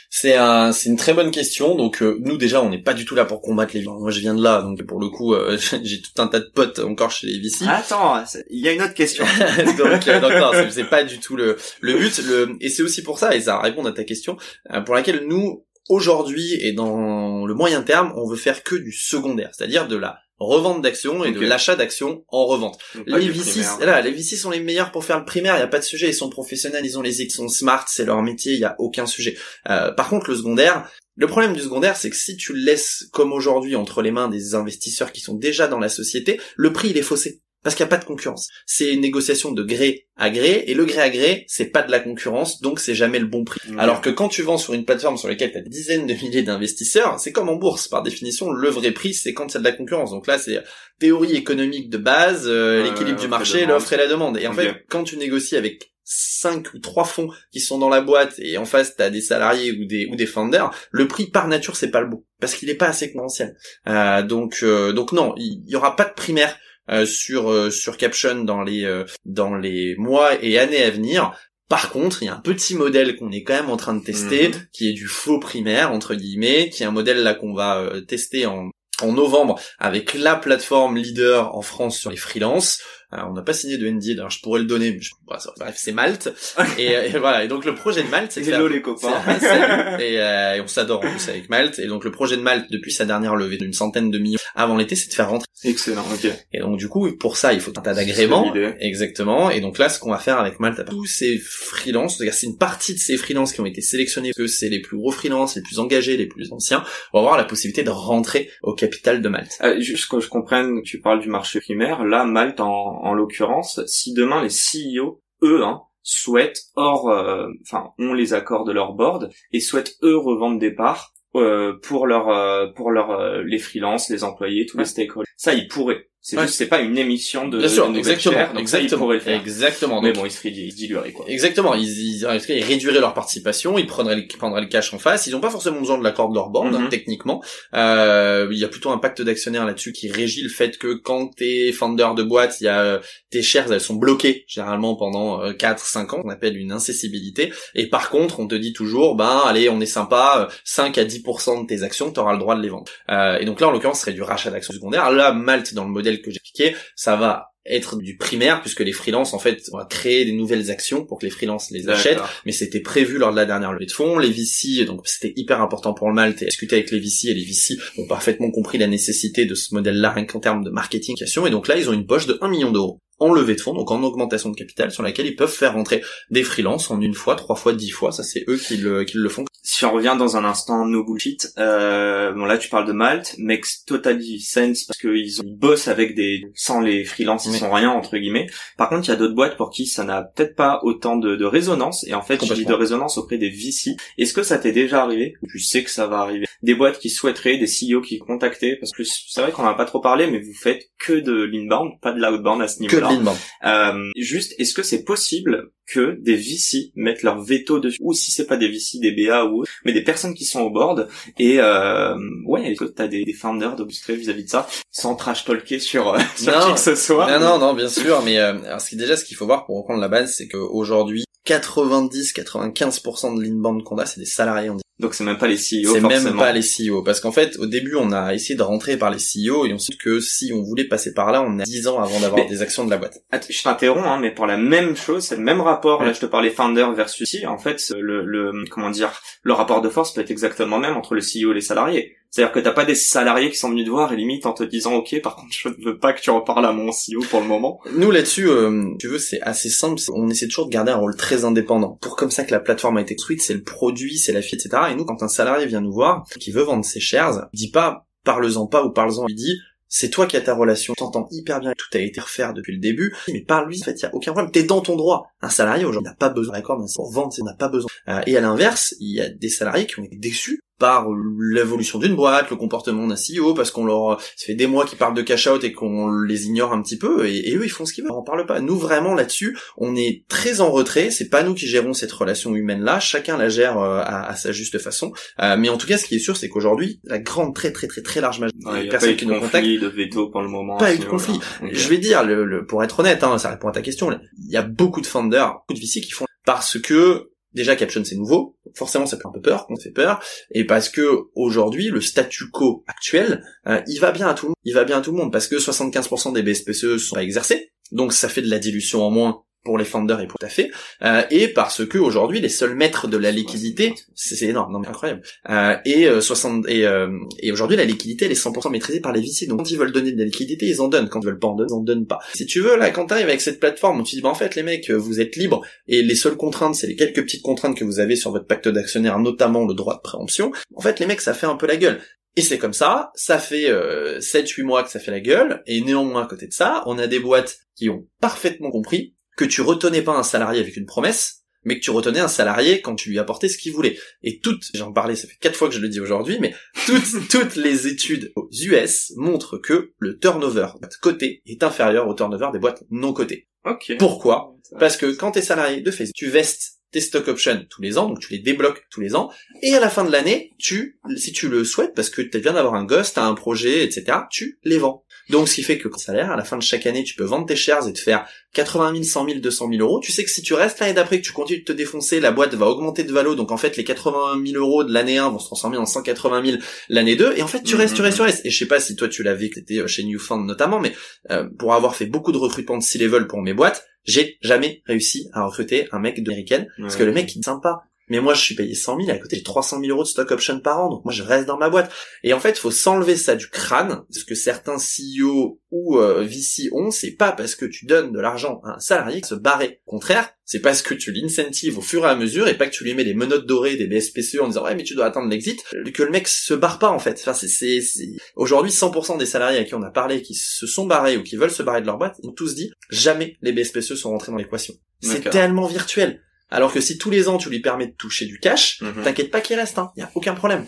C'est un, c'est une très bonne question. Donc euh, nous déjà, on n'est pas du tout là pour combattre les. Moi, je viens de là, donc pour le coup, euh, j'ai tout un tas de potes encore chez les VC. Attends, il y a une autre question. donc, euh, donc non, c'est- c'est pas du tout le, le but. Le, et c'est aussi pour ça, et ça va répondre à ta question, euh, pour laquelle nous, aujourd'hui et dans le moyen terme, on veut faire que du secondaire, c'est-à-dire de la revente d'actions et de l'achat d'actions en revente. Donc, Les VC, là, les VC sont les meilleurs pour faire le primaire, il y a pas de sujet, ils sont professionnels, ils ont les ils sont smart, c'est leur métier, il y a aucun sujet. Euh, par contre, le secondaire, le problème du secondaire, c'est que si tu le laisses comme aujourd'hui entre les mains des investisseurs qui sont déjà dans la société, le prix il est faussé. Parce qu'il n'y a pas de concurrence. C'est une négociation de gré à gré, et le gré à gré, c'est pas de la concurrence, donc c'est jamais le bon prix. Alors que quand tu vends sur une plateforme sur laquelle tu as des dizaines de milliers d'investisseurs, c'est comme en bourse, par définition, le vrai prix, c'est quand y a de la concurrence. Donc là, c'est théorie économique de base, euh, l'équilibre du marché, l'offre et la demande. Et en fait, quand tu négocies avec cinq ou trois fonds qui sont dans la boîte et en face t'as des salariés ou des ou des founders, le prix par nature c'est pas le bon parce qu'il est pas assez concurrentiel. Euh, donc euh, donc non, il y, aura pas de primaire sur euh, sur Caption dans les euh, dans les mois et années à venir. Par contre, il y a un petit modèle qu'on est quand même en train de tester, Mhm. qui est du faux primaire entre guillemets, qui est un modèle là qu'on va euh, tester en en novembre avec la plateforme leader en France sur les freelances. On n'a pas signé de NDA, alors je pourrais le donner, mais je- bref, bref, c'est Malte. et, et voilà. Et donc le projet de Malte, c'est de Hello les copains. et, euh, et on s'adore en plus avec Malte. Et donc le projet de Malte, depuis sa dernière levée d'une centaine de millions avant l'été, c'est de faire rentrer. Excellent, ok. Et donc du coup, pour ça, il faut un tas d'agréments. Exactement. Et donc là, ce qu'on va faire avec Malte, tous ces freelances, c'est-à-dire c'est une partie de ces freelances qui ont été sélectionnés, que c'est les plus gros freelances, les plus engagés, les plus anciens, vont avoir la possibilité de rentrer au capital de Malte. Euh, juste que je comprenne, tu parles du marché primaire. Là, Malte, en, en l'occurrence, si demain les CEO, eux, hein, souhaitent, hors, euh, enfin, ont les accords de leur board et souhaitent eux revendre des parts euh, pour leur, euh, pour leur, euh, les freelances, les employés, tous Ouais. les stakeholders. Ça, ils pourraient. C'est Ouais. c'est pas une émission de, Bien sûr, de exactement, exactement, exactement. Mais Donc, bon, ils se ils se dilueraient, quoi. Exactement, ils, ils, ils réduiraient leur participation, ils prendraient le, ils prendraient le cash en face, ils n'ont pas forcément besoin de l'accord de leur board, hein, Mhm. techniquement. Euh, il y a plutôt un pacte d'actionnaires là-dessus qui régit le fait que quand t'es founder de boîte, il y a euh, tes shares, elles sont bloquées généralement pendant euh, 4-5 ans, on appelle une incessibilité. Et par contre, on te dit toujours, ben allez, on est sympa, euh, 5 à 10% de tes actions, tu auras le droit de les vendre. Euh, et donc là, en l'occurrence, ce serait du rachat d'actions secondaires. Là, Malte, dans le modèle que j'ai expliqué, ça va être du primaire puisque les freelances en fait on va créer des nouvelles actions pour que les freelances les achètent mais c'était prévu lors de la dernière levée de fonds. Les VC, donc c'était hyper important pour le Malte et discuter avec les VC et les VC ont parfaitement compris la nécessité de ce modèle-là rien qu'en termes de marketing et donc là ils ont une poche de 1 million d'euros en levée de fonds, donc en augmentation de capital, sur laquelle ils peuvent faire rentrer des freelances en une fois, trois fois, dix fois. Ça, c'est eux qui le, qui le font. Si on revient dans un instant no bullshit, euh, bon là tu parles de Malte, makes totally sense parce qu'ils ils bossent avec des sans les freelances ils Oui. sont rien entre guillemets. Par contre il y a d'autres boîtes pour qui ça n'a peut-être pas autant de, de résonance et en fait je dis de résonance auprès des VC. Est-ce que ça t'est déjà arrivé? Ou Tu sais que ça va arriver. Des boîtes qui souhaiteraient, des CEO qui contactaient parce que c'est vrai qu'on en a pas trop parlé mais vous faites que de l'inbound, pas de l'outbound à ce Que de niveau-là. l'inbound. Euh, juste, est-ce que c'est possible que des VC mettent leur veto dessus, ou si c'est pas des VC, des BA ou autres, mais des personnes qui sont au board, et euh, ouais, t'as des, des founders d'Obstré vis-à-vis de ça, sans trash talker sur, euh, sur Non. qui que ce soit. Non, non, non, bien sûr, mais euh, alors, ce qui, déjà, ce qu'il faut voir pour reprendre la base, c'est qu'aujourd'hui, 90-95% de l'inbound qu'on a, c'est des salariés. On dit. Donc c'est même pas les CEO C'est même pas les CEO, parce qu'en fait, au début, on a essayé de rentrer par les CEO, et on sait que si on voulait passer par là, on a 10 ans avant d'avoir des actions de la boîte. Je t'interromps, hein, mais pour la même chose, c'est le même rapport. Là, je te parlais founder versus si. En fait, le, le comment dire, le rapport de force peut être exactement le même entre le CEO et les salariés. C'est-à-dire que t'as pas des salariés qui sont venus te voir et limite en te disant, ok, par contre, je ne veux pas que tu reparles à mon CEO pour le moment. Nous là-dessus, euh, tu veux, c'est assez simple. On essaie toujours de garder un rôle très indépendant. Pour comme ça que la plateforme a été construite, c'est le produit, c'est la fille, etc. Et nous, quand un salarié vient nous voir, qui veut vendre ses shares, dit pas parle-en pas ou parle-en. Il dit c'est toi qui as ta relation, t'entends hyper bien, tout a été refaire depuis le début, mais parle-lui, en fait, il y a aucun problème, t'es dans ton droit. Un salarié aujourd'hui n'a pas besoin d'accord pour vendre, il n'a pas besoin. Euh, et à l'inverse, il y a des salariés qui ont été déçus par l'évolution d'une boîte, le comportement d'un CEO, parce qu'on leur, ça fait des mois qu'ils parlent de cash out et qu'on les ignore un petit peu, et, et eux ils font ce qu'ils veulent, on en parle pas. Nous vraiment là-dessus, on est très en retrait, c'est pas nous qui gérons cette relation humaine-là, chacun la gère euh, à, à sa juste façon. Euh, mais en tout cas, ce qui est sûr, c'est qu'aujourd'hui, la grande, très très très très large majorité Ouais, des personnes eu qui de nous contactent, de veto pour le moment. Pas eu de conflit. Ok. je vais dire, le, le- pour être honnête, hein, ça répond à ta question, il y a beaucoup de founders, beaucoup de VC qui font parce que déjà Caption c'est nouveau, forcément ça fait un peu peur, on fait peur, et parce que aujourd'hui le statu quo actuel, euh, il va bien à tout le monde, il va bien à tout le monde parce que 75% des BSPCE sont pas exercés, donc ça fait de la dilution en moins pour les founders et pour tout à fait, euh, et parce que aujourd'hui les seuls maîtres de la liquidité, c'est énorme, non mais incroyable, euh, et euh, 60 et, euh, et aujourd'hui la liquidité elle est 100% maîtrisée par les VC, donc quand ils veulent donner de la liquidité ils en donnent, quand ils veulent pas en donner ils en donnent pas. Si tu veux là quand t'arrives avec cette plateforme où tu dis bah en fait les mecs vous êtes libres. Et les seules contraintes c'est les quelques petites contraintes que vous avez sur votre pacte d'actionnaire, notamment le droit de préemption, en fait les mecs ça fait un peu la gueule. Et c'est comme ça, ça fait euh, 7-8 mois que ça fait la gueule, et néanmoins à côté de ça, on a des boîtes qui ont parfaitement compris que tu retenais pas un salarié avec une promesse, mais que tu retenais un salarié quand tu lui apportais ce qu'il voulait. Et toutes, j'en parlais, ça fait quatre fois que je le dis aujourd'hui, mais toutes, toutes les études aux US montrent que le turnover boîte cotée est inférieur au turnover des boîtes non cotées. Ok. Pourquoi Parce que quand t'es salarié de Facebook, tu vestes tes stock options tous les ans, donc tu les débloques tous les ans, et à la fin de l'année, tu, si tu le souhaites, parce que tu viens d'avoir un gosse, t'as un projet, etc., tu les vends. Donc ce qui fait que quand salaire, à la fin de chaque année, tu peux vendre tes shares et te faire 80 000, 100 000, 200 000 euros. Tu sais que si tu restes l'année d'après, que tu continues de te défoncer, la boîte va augmenter de valeur. Donc en fait, les 80 000 euros de l'année 1 vont se transformer en 180 000 l'année 2. Et en fait, tu restes, tu restes, tu restes. Et je sais pas si toi tu l'avais, que t'étais chez Newfound notamment, mais euh, pour avoir fait beaucoup de recrutement de C-level pour mes boîtes, j'ai jamais réussi à recruter un mec d'américaine parce que le mec il est sympa. Mais moi je suis payé 100 000 à côté j'ai 300 000 euros de stock option par an donc moi je reste dans ma boîte. Et en fait faut s'enlever ça du crâne ce que certains CEO ou euh, VC ont c'est pas parce que tu donnes de l'argent à un salarié que se barrer. Au contraire c'est parce que tu l'incentives au fur et à mesure et pas que tu lui mets des menottes dorées des BSPCE en disant ouais mais tu dois attendre l'exit que le mec se barre pas en fait. Enfin c'est c'est c'est- aujourd'hui 100% des salariés à qui on a parlé qui se sont barrés ou qui veulent se barrer de leur boîte ils ont tous dit jamais les BSPCE sont rentrés dans l'équation. C'est tellement virtuel. Alors que si tous les ans tu lui permets de toucher du cash, Mhm. t'inquiète pas qu'il reste, hein. Y a aucun problème.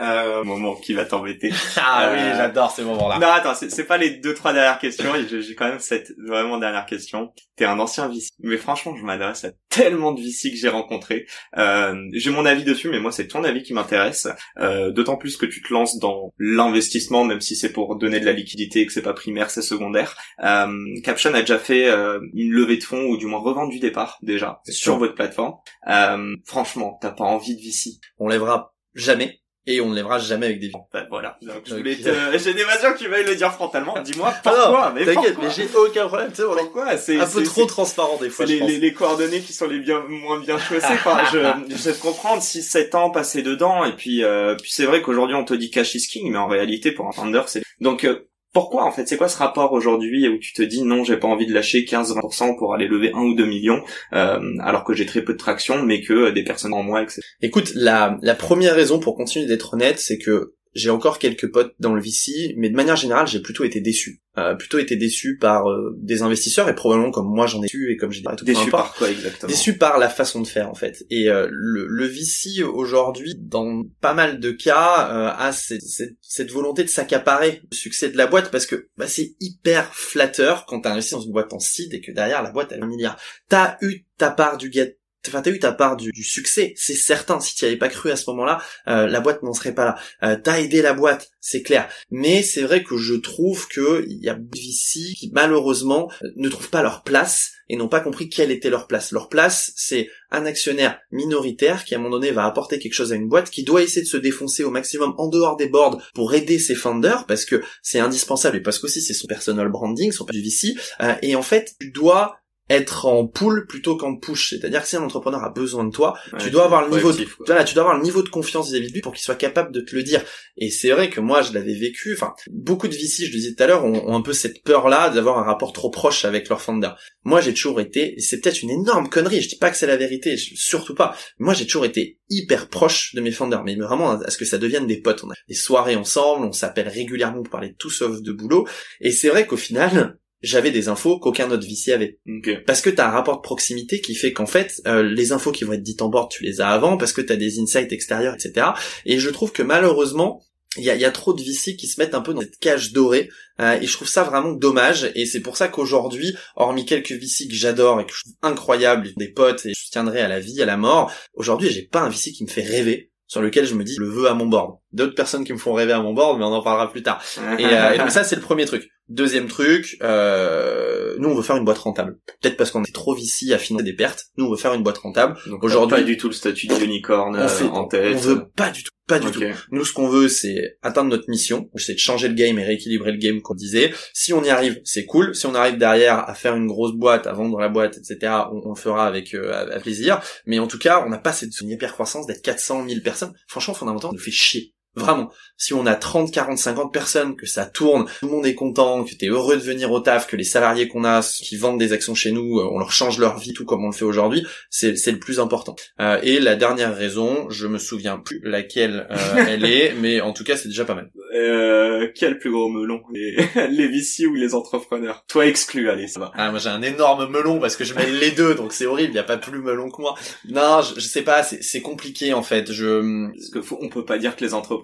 Euh, moment qui va t'embêter. Ah oui, j'adore ces moments-là. Non, attends, c'est pas les deux, trois dernières questions. J'ai quand même cette vraiment dernière question. T'es un ancien VC. Mais franchement, je m'adresse à tellement de VC que j'ai rencontrés. Euh, j'ai mon avis dessus, mais moi, c'est ton avis qui m'intéresse. Euh, D'autant plus que tu te lances dans l'investissement, même si c'est pour donner de la liquidité et que c'est pas primaire, c'est secondaire. Euh, Caption a déjà fait euh, une levée de fonds, ou du moins revente du départ, déjà, sur sûr. votre plateforme. Euh, franchement, t'as pas envie de VC. On lèvera jamais et on ne lèvera jamais avec des Ben, voilà. Donc, je voulais te... J'ai des que tu veuilles le dire frontalement. Dis-moi Ah non, pourquoi. mais T'inquiète, pourquoi mais j'ai aucun problème, tu sais, on est Pourquoi C'est un peu c'est- trop transparent des c'est fois, je les, pense. les, les coordonnées qui sont les bien moins bien chaussées. Enfin, je, j'essaie de comprendre 6-7 ans passés dedans et puis euh, puis c'est vrai qu'aujourd'hui on te dit cash is king, mais en réalité pour un founder c'est donc euh, pourquoi en fait? C'est quoi ce rapport aujourd'hui où tu te dis non, j'ai pas envie de lâcher 15-20% pour aller lever 1 ou 2 millions euh, alors que j'ai très peu de traction, mais que des personnes en moi, etc. Écoute, la, la première raison pour continuer d'être honnête, c'est que j'ai encore quelques potes dans le VC, mais de manière générale, j'ai plutôt été déçu. Euh, plutôt été déçu par euh, des investisseurs et probablement comme moi j'en ai eu et comme j'ai dit déçu par quoi exactement déçu par la façon de faire en fait. Et euh, le, le VC aujourd'hui dans pas mal de cas euh, a cette, cette, cette, volonté de s'accaparer le succès de la boîte parce que bah, c'est hyper flatteur quand t'as investi dans une boîte en seed et que derrière la boîte elle a un milliard. T'as eu ta part du gâteau Enfin, t'as eu ta part du, succès, c'est certain. Si tu avais pas cru à ce moment-là, euh, la boîte n'en serait pas là. Euh, t'as aidé la boîte, c'est clair. Mais c'est vrai que je trouve que y a ici qui malheureusement ne trouvent pas leur place et n'ont pas compris quelle était leur place. Leur place, c'est un actionnaire minoritaire qui à un moment donné va apporter quelque chose à une boîte, qui doit essayer de se défoncer au maximum en dehors des boards pour aider ses founders parce que c'est indispensable et parce qu'aussi c'est son personal branding, son du VC. Euh, et en fait, tu dois être en pull plutôt qu'en push. C'est-à-dire que si un entrepreneur a besoin de toi, tu dois avoir le niveau de, voilà, tu dois avoir le niveau de confiance vis-à-vis de lui pour qu'il soit capable de te le dire. Et c'est vrai que moi, je l'avais vécu. Enfin, beaucoup de VC, je le disais tout à l'heure, ont, un peu cette peur-là d'avoir un rapport trop proche avec leur founder. Moi, j'ai toujours été, et c'est peut-être une énorme connerie. Je dis pas que c'est la vérité, surtout pas. Moi, j'ai toujours été hyper proche de mes founders, mais vraiment à ce que ça devienne des potes. On a des soirées ensemble, on s'appelle régulièrement pour parler de tout sauf de boulot. Et c'est vrai qu'au final, j'avais des infos qu'aucun autre VC avait. Parce que t'as un rapport de proximité qui fait qu'en fait, euh, les infos qui vont être dites en board, tu les as avant, parce que t'as des insights extérieurs, etc. Et je trouve que malheureusement, il y a, y a, trop de VC qui se mettent un peu dans cette cage dorée euh, et je trouve ça vraiment dommage et c'est pour ça qu'aujourd'hui hormis quelques VC que j'adore et que je trouve incroyables des potes et je tiendrai à la vie à la mort aujourd'hui j'ai pas un VC qui me fait rêver sur lequel je me dis je le veux à mon board d'autres personnes qui me font rêver à mon board mais on en parlera plus tard et, euh, et donc ça c'est le premier truc Deuxième truc, euh, nous on veut faire une boîte rentable. Peut-être parce qu'on est trop ici à financer des pertes. Nous on veut faire une boîte rentable. Donc aujourd'hui, pas du tout le statut d'unicorn euh, en tête. On veut pas du tout, pas du tout. Nous ce qu'on veut c'est atteindre notre mission, c'est de changer le game et rééquilibrer le game qu'on disait. Si on y arrive, c'est cool. Si on arrive derrière à faire une grosse boîte, à vendre la boîte, etc., on, le fera avec euh, plaisir. Mais en tout cas, on n'a pas cette hyper croissance d'être 400 000 personnes. Franchement, fondamentalement, on nous fait chier. Vraiment. Si on a 30, 40, 50 personnes, que ça tourne, tout le monde est content, que t'es heureux de venir au taf, que les salariés qu'on a, qui vendent des actions chez nous, euh, on leur change leur vie, tout comme on le fait aujourd'hui, c'est, le plus important. Euh, et la dernière raison, je me souviens plus laquelle euh, elle est, mais en tout cas c'est déjà pas mal. Euh, quel plus gros melon Les, les VC ou les entrepreneurs Toi exclu, allez, ça va. Ah, moi j'ai un énorme melon parce que je mets les deux, donc c'est horrible, y a pas plus melon que moi. Non, je, sais pas, c'est, compliqué en fait. Je... Parce que faut, on peut pas dire que les entrepreneurs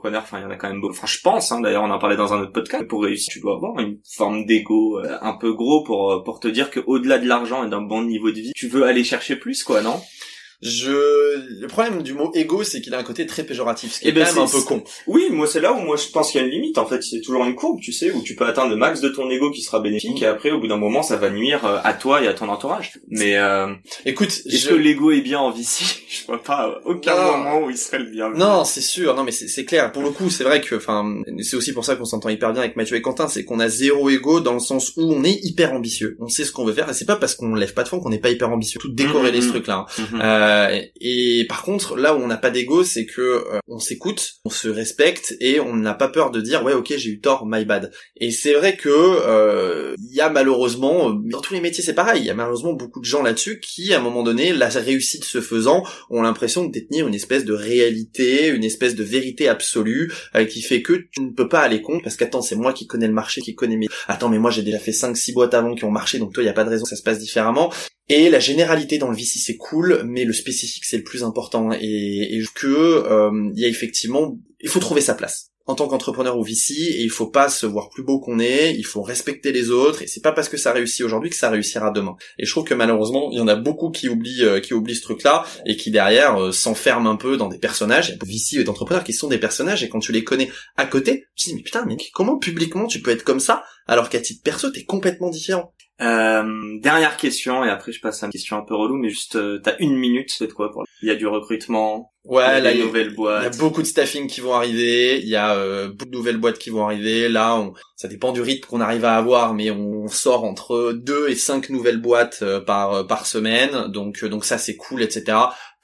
enfin je pense, hein, d'ailleurs on en parlait dans un autre podcast, pour réussir tu dois avoir une forme d'ego euh, un peu gros pour euh, pour te dire que au-delà de l'argent et d'un bon niveau de vie, tu veux aller chercher plus quoi, non? Je le problème du mot ego c'est qu'il a un côté très péjoratif ce qui eh est ben, quand même un peu con. Oui moi c'est là où moi je pense qu'il y a une limite en fait. C'est toujours une courbe tu sais où tu peux atteindre le max de ton ego qui sera bénéfique et après au bout d'un moment ça va nuire euh, à toi et à ton entourage. Mais euh, écoute est-ce que l'ego est bien en VC je vois pas aucun moment où il serait le bien non c'est sûr. Non mais c'est clair. Pour le coup c'est vrai que enfin c'est aussi pour ça qu'on s'entend hyper bien avec Mathieu et Quentin c'est qu'on a zéro ego dans le sens où on est hyper ambitieux. On sait ce qu'on veut faire et c'est pas parce qu'on lève pas de fond qu'on n'est pas hyper ambitieux. Tout décorer les mmh, mmh, trucs là hein. mmh. Euh, euh, et par contre, là où on n'a pas d'ego, c'est que euh, on s'écoute, on se respecte et on n'a pas peur de dire ouais ok j'ai eu tort, my bad. Et c'est vrai que euh, il y a malheureusement dans tous les métiers c'est pareil, il y a malheureusement beaucoup de gens là-dessus qui à un moment donné la réussite se faisant ont l'impression de détenir une espèce de réalité, une espèce de vérité absolue qui fait que tu ne peux pas aller contre parce qu'attends c'est moi qui connais le marché, qui connais mes attends mais moi j'ai déjà fait 5 6 boîtes avant qui ont marché donc toi il y a pas de raison que ça se passe différemment et la généralité dans le VC c'est cool, mais le spécifique c'est le plus important. Et, et que euh, il y a effectivement, il faut trouver sa place en tant qu'entrepreneur ou VC et il faut pas se voir plus beau qu'on est, il faut respecter les autres et c'est pas parce que ça réussit aujourd'hui que ça réussira demain. Et je trouve que malheureusement, il y en a beaucoup qui oublient euh, qui oublient ce truc-là et qui derrière euh, s'enferment un peu dans des personnages. Il et d'entrepreneurs qui sont des personnages et quand tu les connais à côté, tu te dis mais putain mais comment publiquement tu peux être comme ça alors qu'à titre perso t'es complètement différent. Euh, dernière question et après je passe à une question un peu relou mais juste euh, t'as une minute c'est quoi pour il y a du recrutement ouais il y a nouvelles boîtes. il y a beaucoup de staffing qui vont arriver il y a euh, beaucoup de nouvelles boîtes qui vont arriver. Là on, ça dépend du rythme qu'on arrive à avoir mais on sort entre deux et cinq nouvelles boîtes euh, par par semaine. Donc donc ça c'est cool etc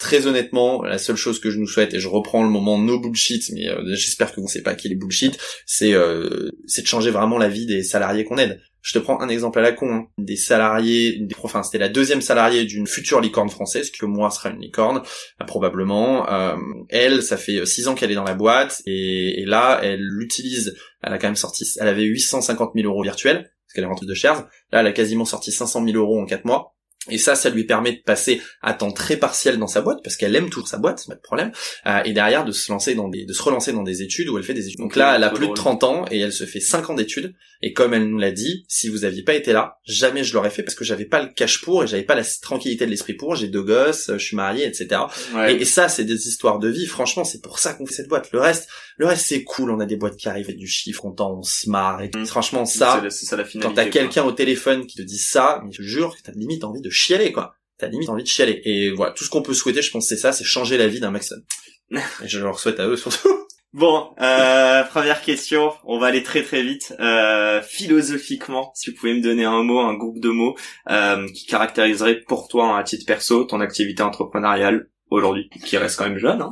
très honnêtement, la seule chose que je nous souhaite, et je reprends le moment no bullshit, mais euh, j'espère que vous ne savez pas qui est bullshit, c'est euh, c'est de changer vraiment la vie des salariés qu'on aide. Je te prends un exemple à la con, hein. des salariés, des enfin c'était la deuxième salariée d'une future licorne française, que moi sera une licorne euh, probablement. Euh, elle, ça fait six ans qu'elle est dans la boîte et, et là elle l'utilise. Elle a quand même sorti, elle avait 850 000 euros virtuels parce qu'elle est rentrée de shares. Là, elle a quasiment sorti 500 000 euros en quatre mois. Et ça, ça lui permet de passer à temps très partiel dans sa boîte, parce qu'elle aime toujours sa boîte, pas de problème, euh, et derrière de se lancer dans des, de se relancer dans des études où elle fait des études. Donc là, elle a plus de 30 ans et elle se fait 5 ans d'études. Et comme elle nous l'a dit, si vous aviez pas été là, jamais je l'aurais fait parce que j'avais pas le cash pour et j'avais pas la tranquillité de l'esprit pour. J'ai deux gosses, je suis marié, etc. Et, ça, c'est des histoires de vie. Franchement, c'est pour ça qu'on fait cette boîte. Le reste, le reste c'est cool. On a des boîtes qui arrivent avec du chiffre, content, on se marre. Et mm. Franchement, ça, ça la quand t'as quelqu'un au téléphone qui te dit ça, je te jure que t'as limite envie de chialer, quoi t'as limite envie de chialer. Et voilà, tout ce qu'on peut souhaiter, je pense, c'est ça, c'est changer la vie d'un Maxon. Et je leur souhaite à eux surtout. Bon, euh, première question, on va aller très très vite. Euh, philosophiquement, si vous pouvez me donner un mot, un groupe de mots euh, qui caractériserait pour toi, à titre perso, ton activité entrepreneuriale aujourd'hui, qui reste quand même jeune. Hein.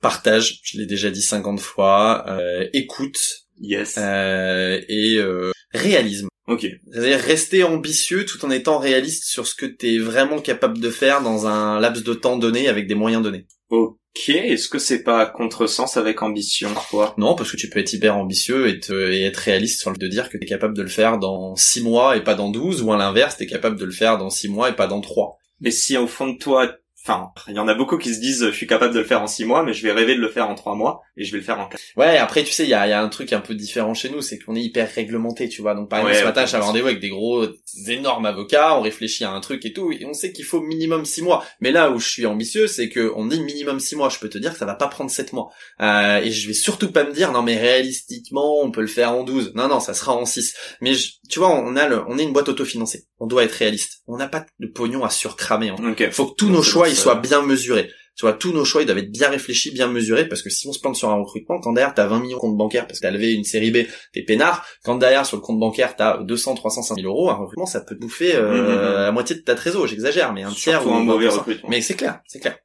Partage, je l'ai déjà dit 50 fois. Euh, écoute. Yes. Euh, et euh, réalisme. Ok. C'est-à-dire rester ambitieux tout en étant réaliste sur ce que tu es vraiment capable de faire dans un laps de temps donné avec des moyens donnés. Ok. Est-ce que c'est pas contresens avec ambition parfois Non, parce que tu peux être hyper ambitieux et, et être réaliste sur le de dire que tu es capable de le faire dans 6 mois et pas dans 12, ou à l'inverse, tu es capable de le faire dans 6 mois et pas dans 3. Mais si au fond de toi, Enfin, il y en a beaucoup qui se disent je suis capable de le faire en six mois, mais je vais rêver de le faire en trois mois et je vais le faire en quatre. Ouais, après tu sais, il y a, y a, un truc un peu différent chez nous, c'est qu'on est hyper réglementé, tu vois. Donc par exemple ce matin, j'avais rendez-vous avec des gros énormes avocats, on réfléchit à un truc et tout, et on sait qu'il faut minimum six mois. Mais là où je suis ambitieux, c'est que on dit minimum six mois. Je peux te dire que ça va pas prendre sept mois. Euh, et je vais surtout pas me dire non mais réalistiquement on peut le faire en 12. Non non, ça sera en 6. Mais tu vois, on a le, on est une boîte autofinancée. On doit être réaliste. On n'a pas de pognon à surcramer. Hein. Faut que tous nos choix ils soient bien mesurés. Tu vois, tous nos choix, ils doivent être bien réfléchis, bien mesurés, parce que si on se plante sur un recrutement, quand derrière t'as 20 millions de compte bancaire parce que t'as levé une série B, t'es peinard, quand derrière sur le compte bancaire t'as 200, 300, 500 000 euros, un recrutement, ça peut te bouffer euh, mmh, mmh, mmh. la moitié de ta trésor, j'exagère, mais un tiers ou un mauvais recrutement. Mais c'est clair, c'est clair.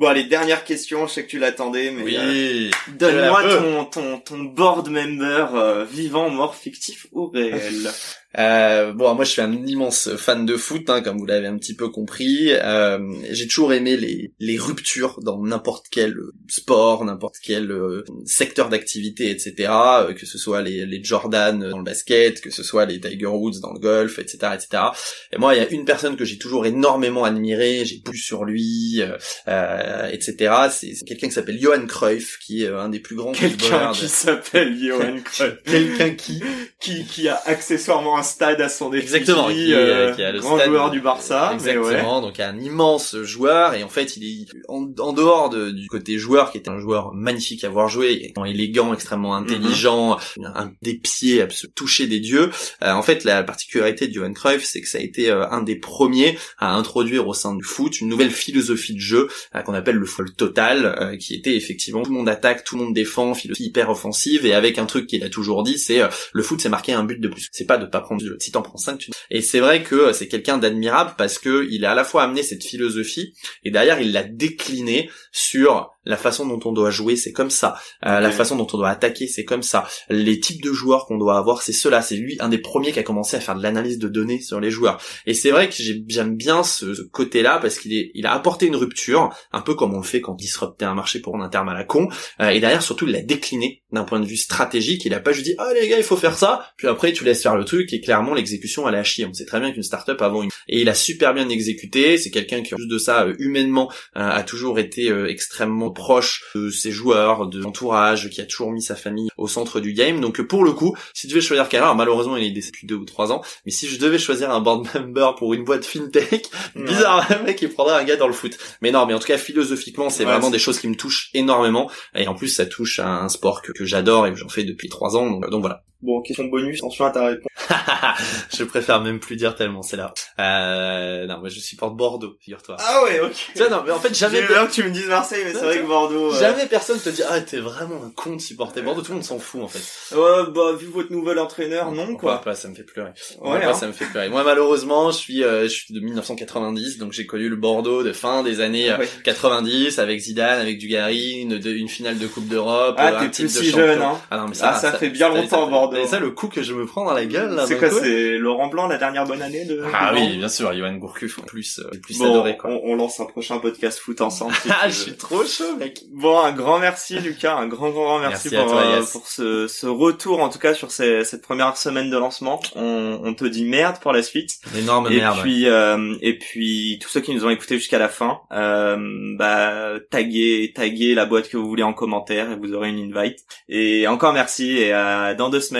Bon allez, dernière question, je sais que tu l'attendais, mais oui, euh, donne-moi ton, ton, ton board member euh, vivant, mort, fictif ou réel Euh, bon, moi je suis un immense fan de foot, hein, comme vous l'avez un petit peu compris. Euh, j'ai toujours aimé les, les ruptures dans n'importe quel sport, n'importe quel euh, secteur d'activité, etc. Euh, que ce soit les, les Jordan dans le basket, que ce soit les Tiger Woods dans le golf, etc., etc. Et moi, il y a une personne que j'ai toujours énormément admiré, j'ai plus sur lui, euh, etc. C'est quelqu'un qui s'appelle Johan Cruyff, qui est un des plus grands Quelqu'un qui s'appelle Johan Cruyff. quelqu'un qui qui qui a accessoirement stade à son effigie, Exactement, qui, euh, qui a le grand joueur du Barça. Exactement, donc un immense joueur et en fait il est en, dehors de, du côté joueur qui était un joueur magnifique à voir jouer, étant élégant, extrêmement mhm. intelligent, un des pieds à se toucher des dieux. Euh, en fait la particularité de Johan Cruyff c'est que ça a été euh, un des premiers à introduire au sein du foot une nouvelle philosophie de jeu qu'on appelle le foot total, qui était effectivement tout le monde attaque, tout le monde défend, philosophie hyper offensive et avec un truc qu'il a toujours dit c'est le foot c'est marquer un but de plus, c'est pas de pas si t'en prends 5, tu... Et c'est vrai que c'est quelqu'un d'admirable parce que il a à la fois amené cette philosophie et derrière il l'a décliné sur la façon dont on doit jouer, c'est comme ça. Euh, la façon dont on doit attaquer, c'est comme ça. Les types de joueurs qu'on doit avoir, c'est cela. C'est lui un des premiers qui a commencé à faire de l'analyse de données sur les joueurs. Et c'est vrai que j'aime bien ce, côté-là parce qu'il est, il a apporté une rupture, un peu comme on le fait quand on disruptait un marché pour un terme à la con. Euh, et derrière, surtout, il l'a décliné d'un point de vue stratégique. Il a pas juste dit, ah les gars, il faut faire ça. Puis après, tu laisses faire le truc et clairement, l'exécution, elle a chier. On sait très bien qu'une startup avant une... Et il a super bien exécuté. C'est quelqu'un qui, en plus de ça, euh, humainement, a toujours été extrêmement proche de ses joueurs, de l'entourage, qui a toujours mis sa famille au centre du game. Donc pour le coup, si tu devais choisir quelqu'un, malheureusement il est décédé depuis deux ou trois ans, mais si je devais choisir un board member pour une boîte fintech, bizarre, le mec il prendrait un gars dans le foot. Mais non, mais en tout cas philosophiquement, c'est vraiment des choses qui me touchent énormément. Et en plus, ça touche à un sport que, j'adore et que j'en fais depuis trois ans. Donc, donc voilà. Bon, question bonus, attention à ta réponse. je préfère même plus dire tellement, c'est là. Euh, non, moi je supporte Bordeaux, figure-toi. Ah ouais, ok. Tu vois, non, mais en fait, jamais... J'ai que tu me dises Marseille, mais c'est vrai que Bordeaux... euh, Jamais personne te dit, ah, t'es vraiment un con de supporter Bordeaux, tout le monde s'en fout, en fait. Ouais, bah, vu votre nouvel entraîneur, non, quoi. pas, ça me fait pleurer. Ouais, pas, hein. ça me fait pleurer. Moi, malheureusement, je suis, euh, je suis de 1990, donc j'ai connu le Bordeaux de fin des années euh, Ouais. 90, avec Zidane, avec Dugarry, une, de- une finale de Coupe d'Europe, Ah, un t'es titre plus de si champion. jeune, hein. Ah non, mais Ah, ça fait bien longtemps, t'as- Bordeaux. t'as- ça, le coup que je me prends dans la gueule, là. C'est quoi, c'est Laurent Blanc, la dernière bonne année de... Ah oui, bien sûr, Johan Gourcuff, en plus, euh, plus Bon, adoré, quoi. On, on lance un prochain podcast foot ensemble. si Ah, je suis trop chaud, mec. Bon, un grand merci Lucas, un grand grand grand merci, pour, toi, euh, Yes. pour ce, ce retour en tout cas sur ces- cette première semaine de lancement. On, on te dit merde pour la suite. Énorme et merde. puis euh, et puis tous ceux qui nous ont écoutés jusqu'à la fin, euh, bah taguez taguez la boîte que vous voulez en commentaire et vous aurez une invite. Et encore merci et à dans deux semaines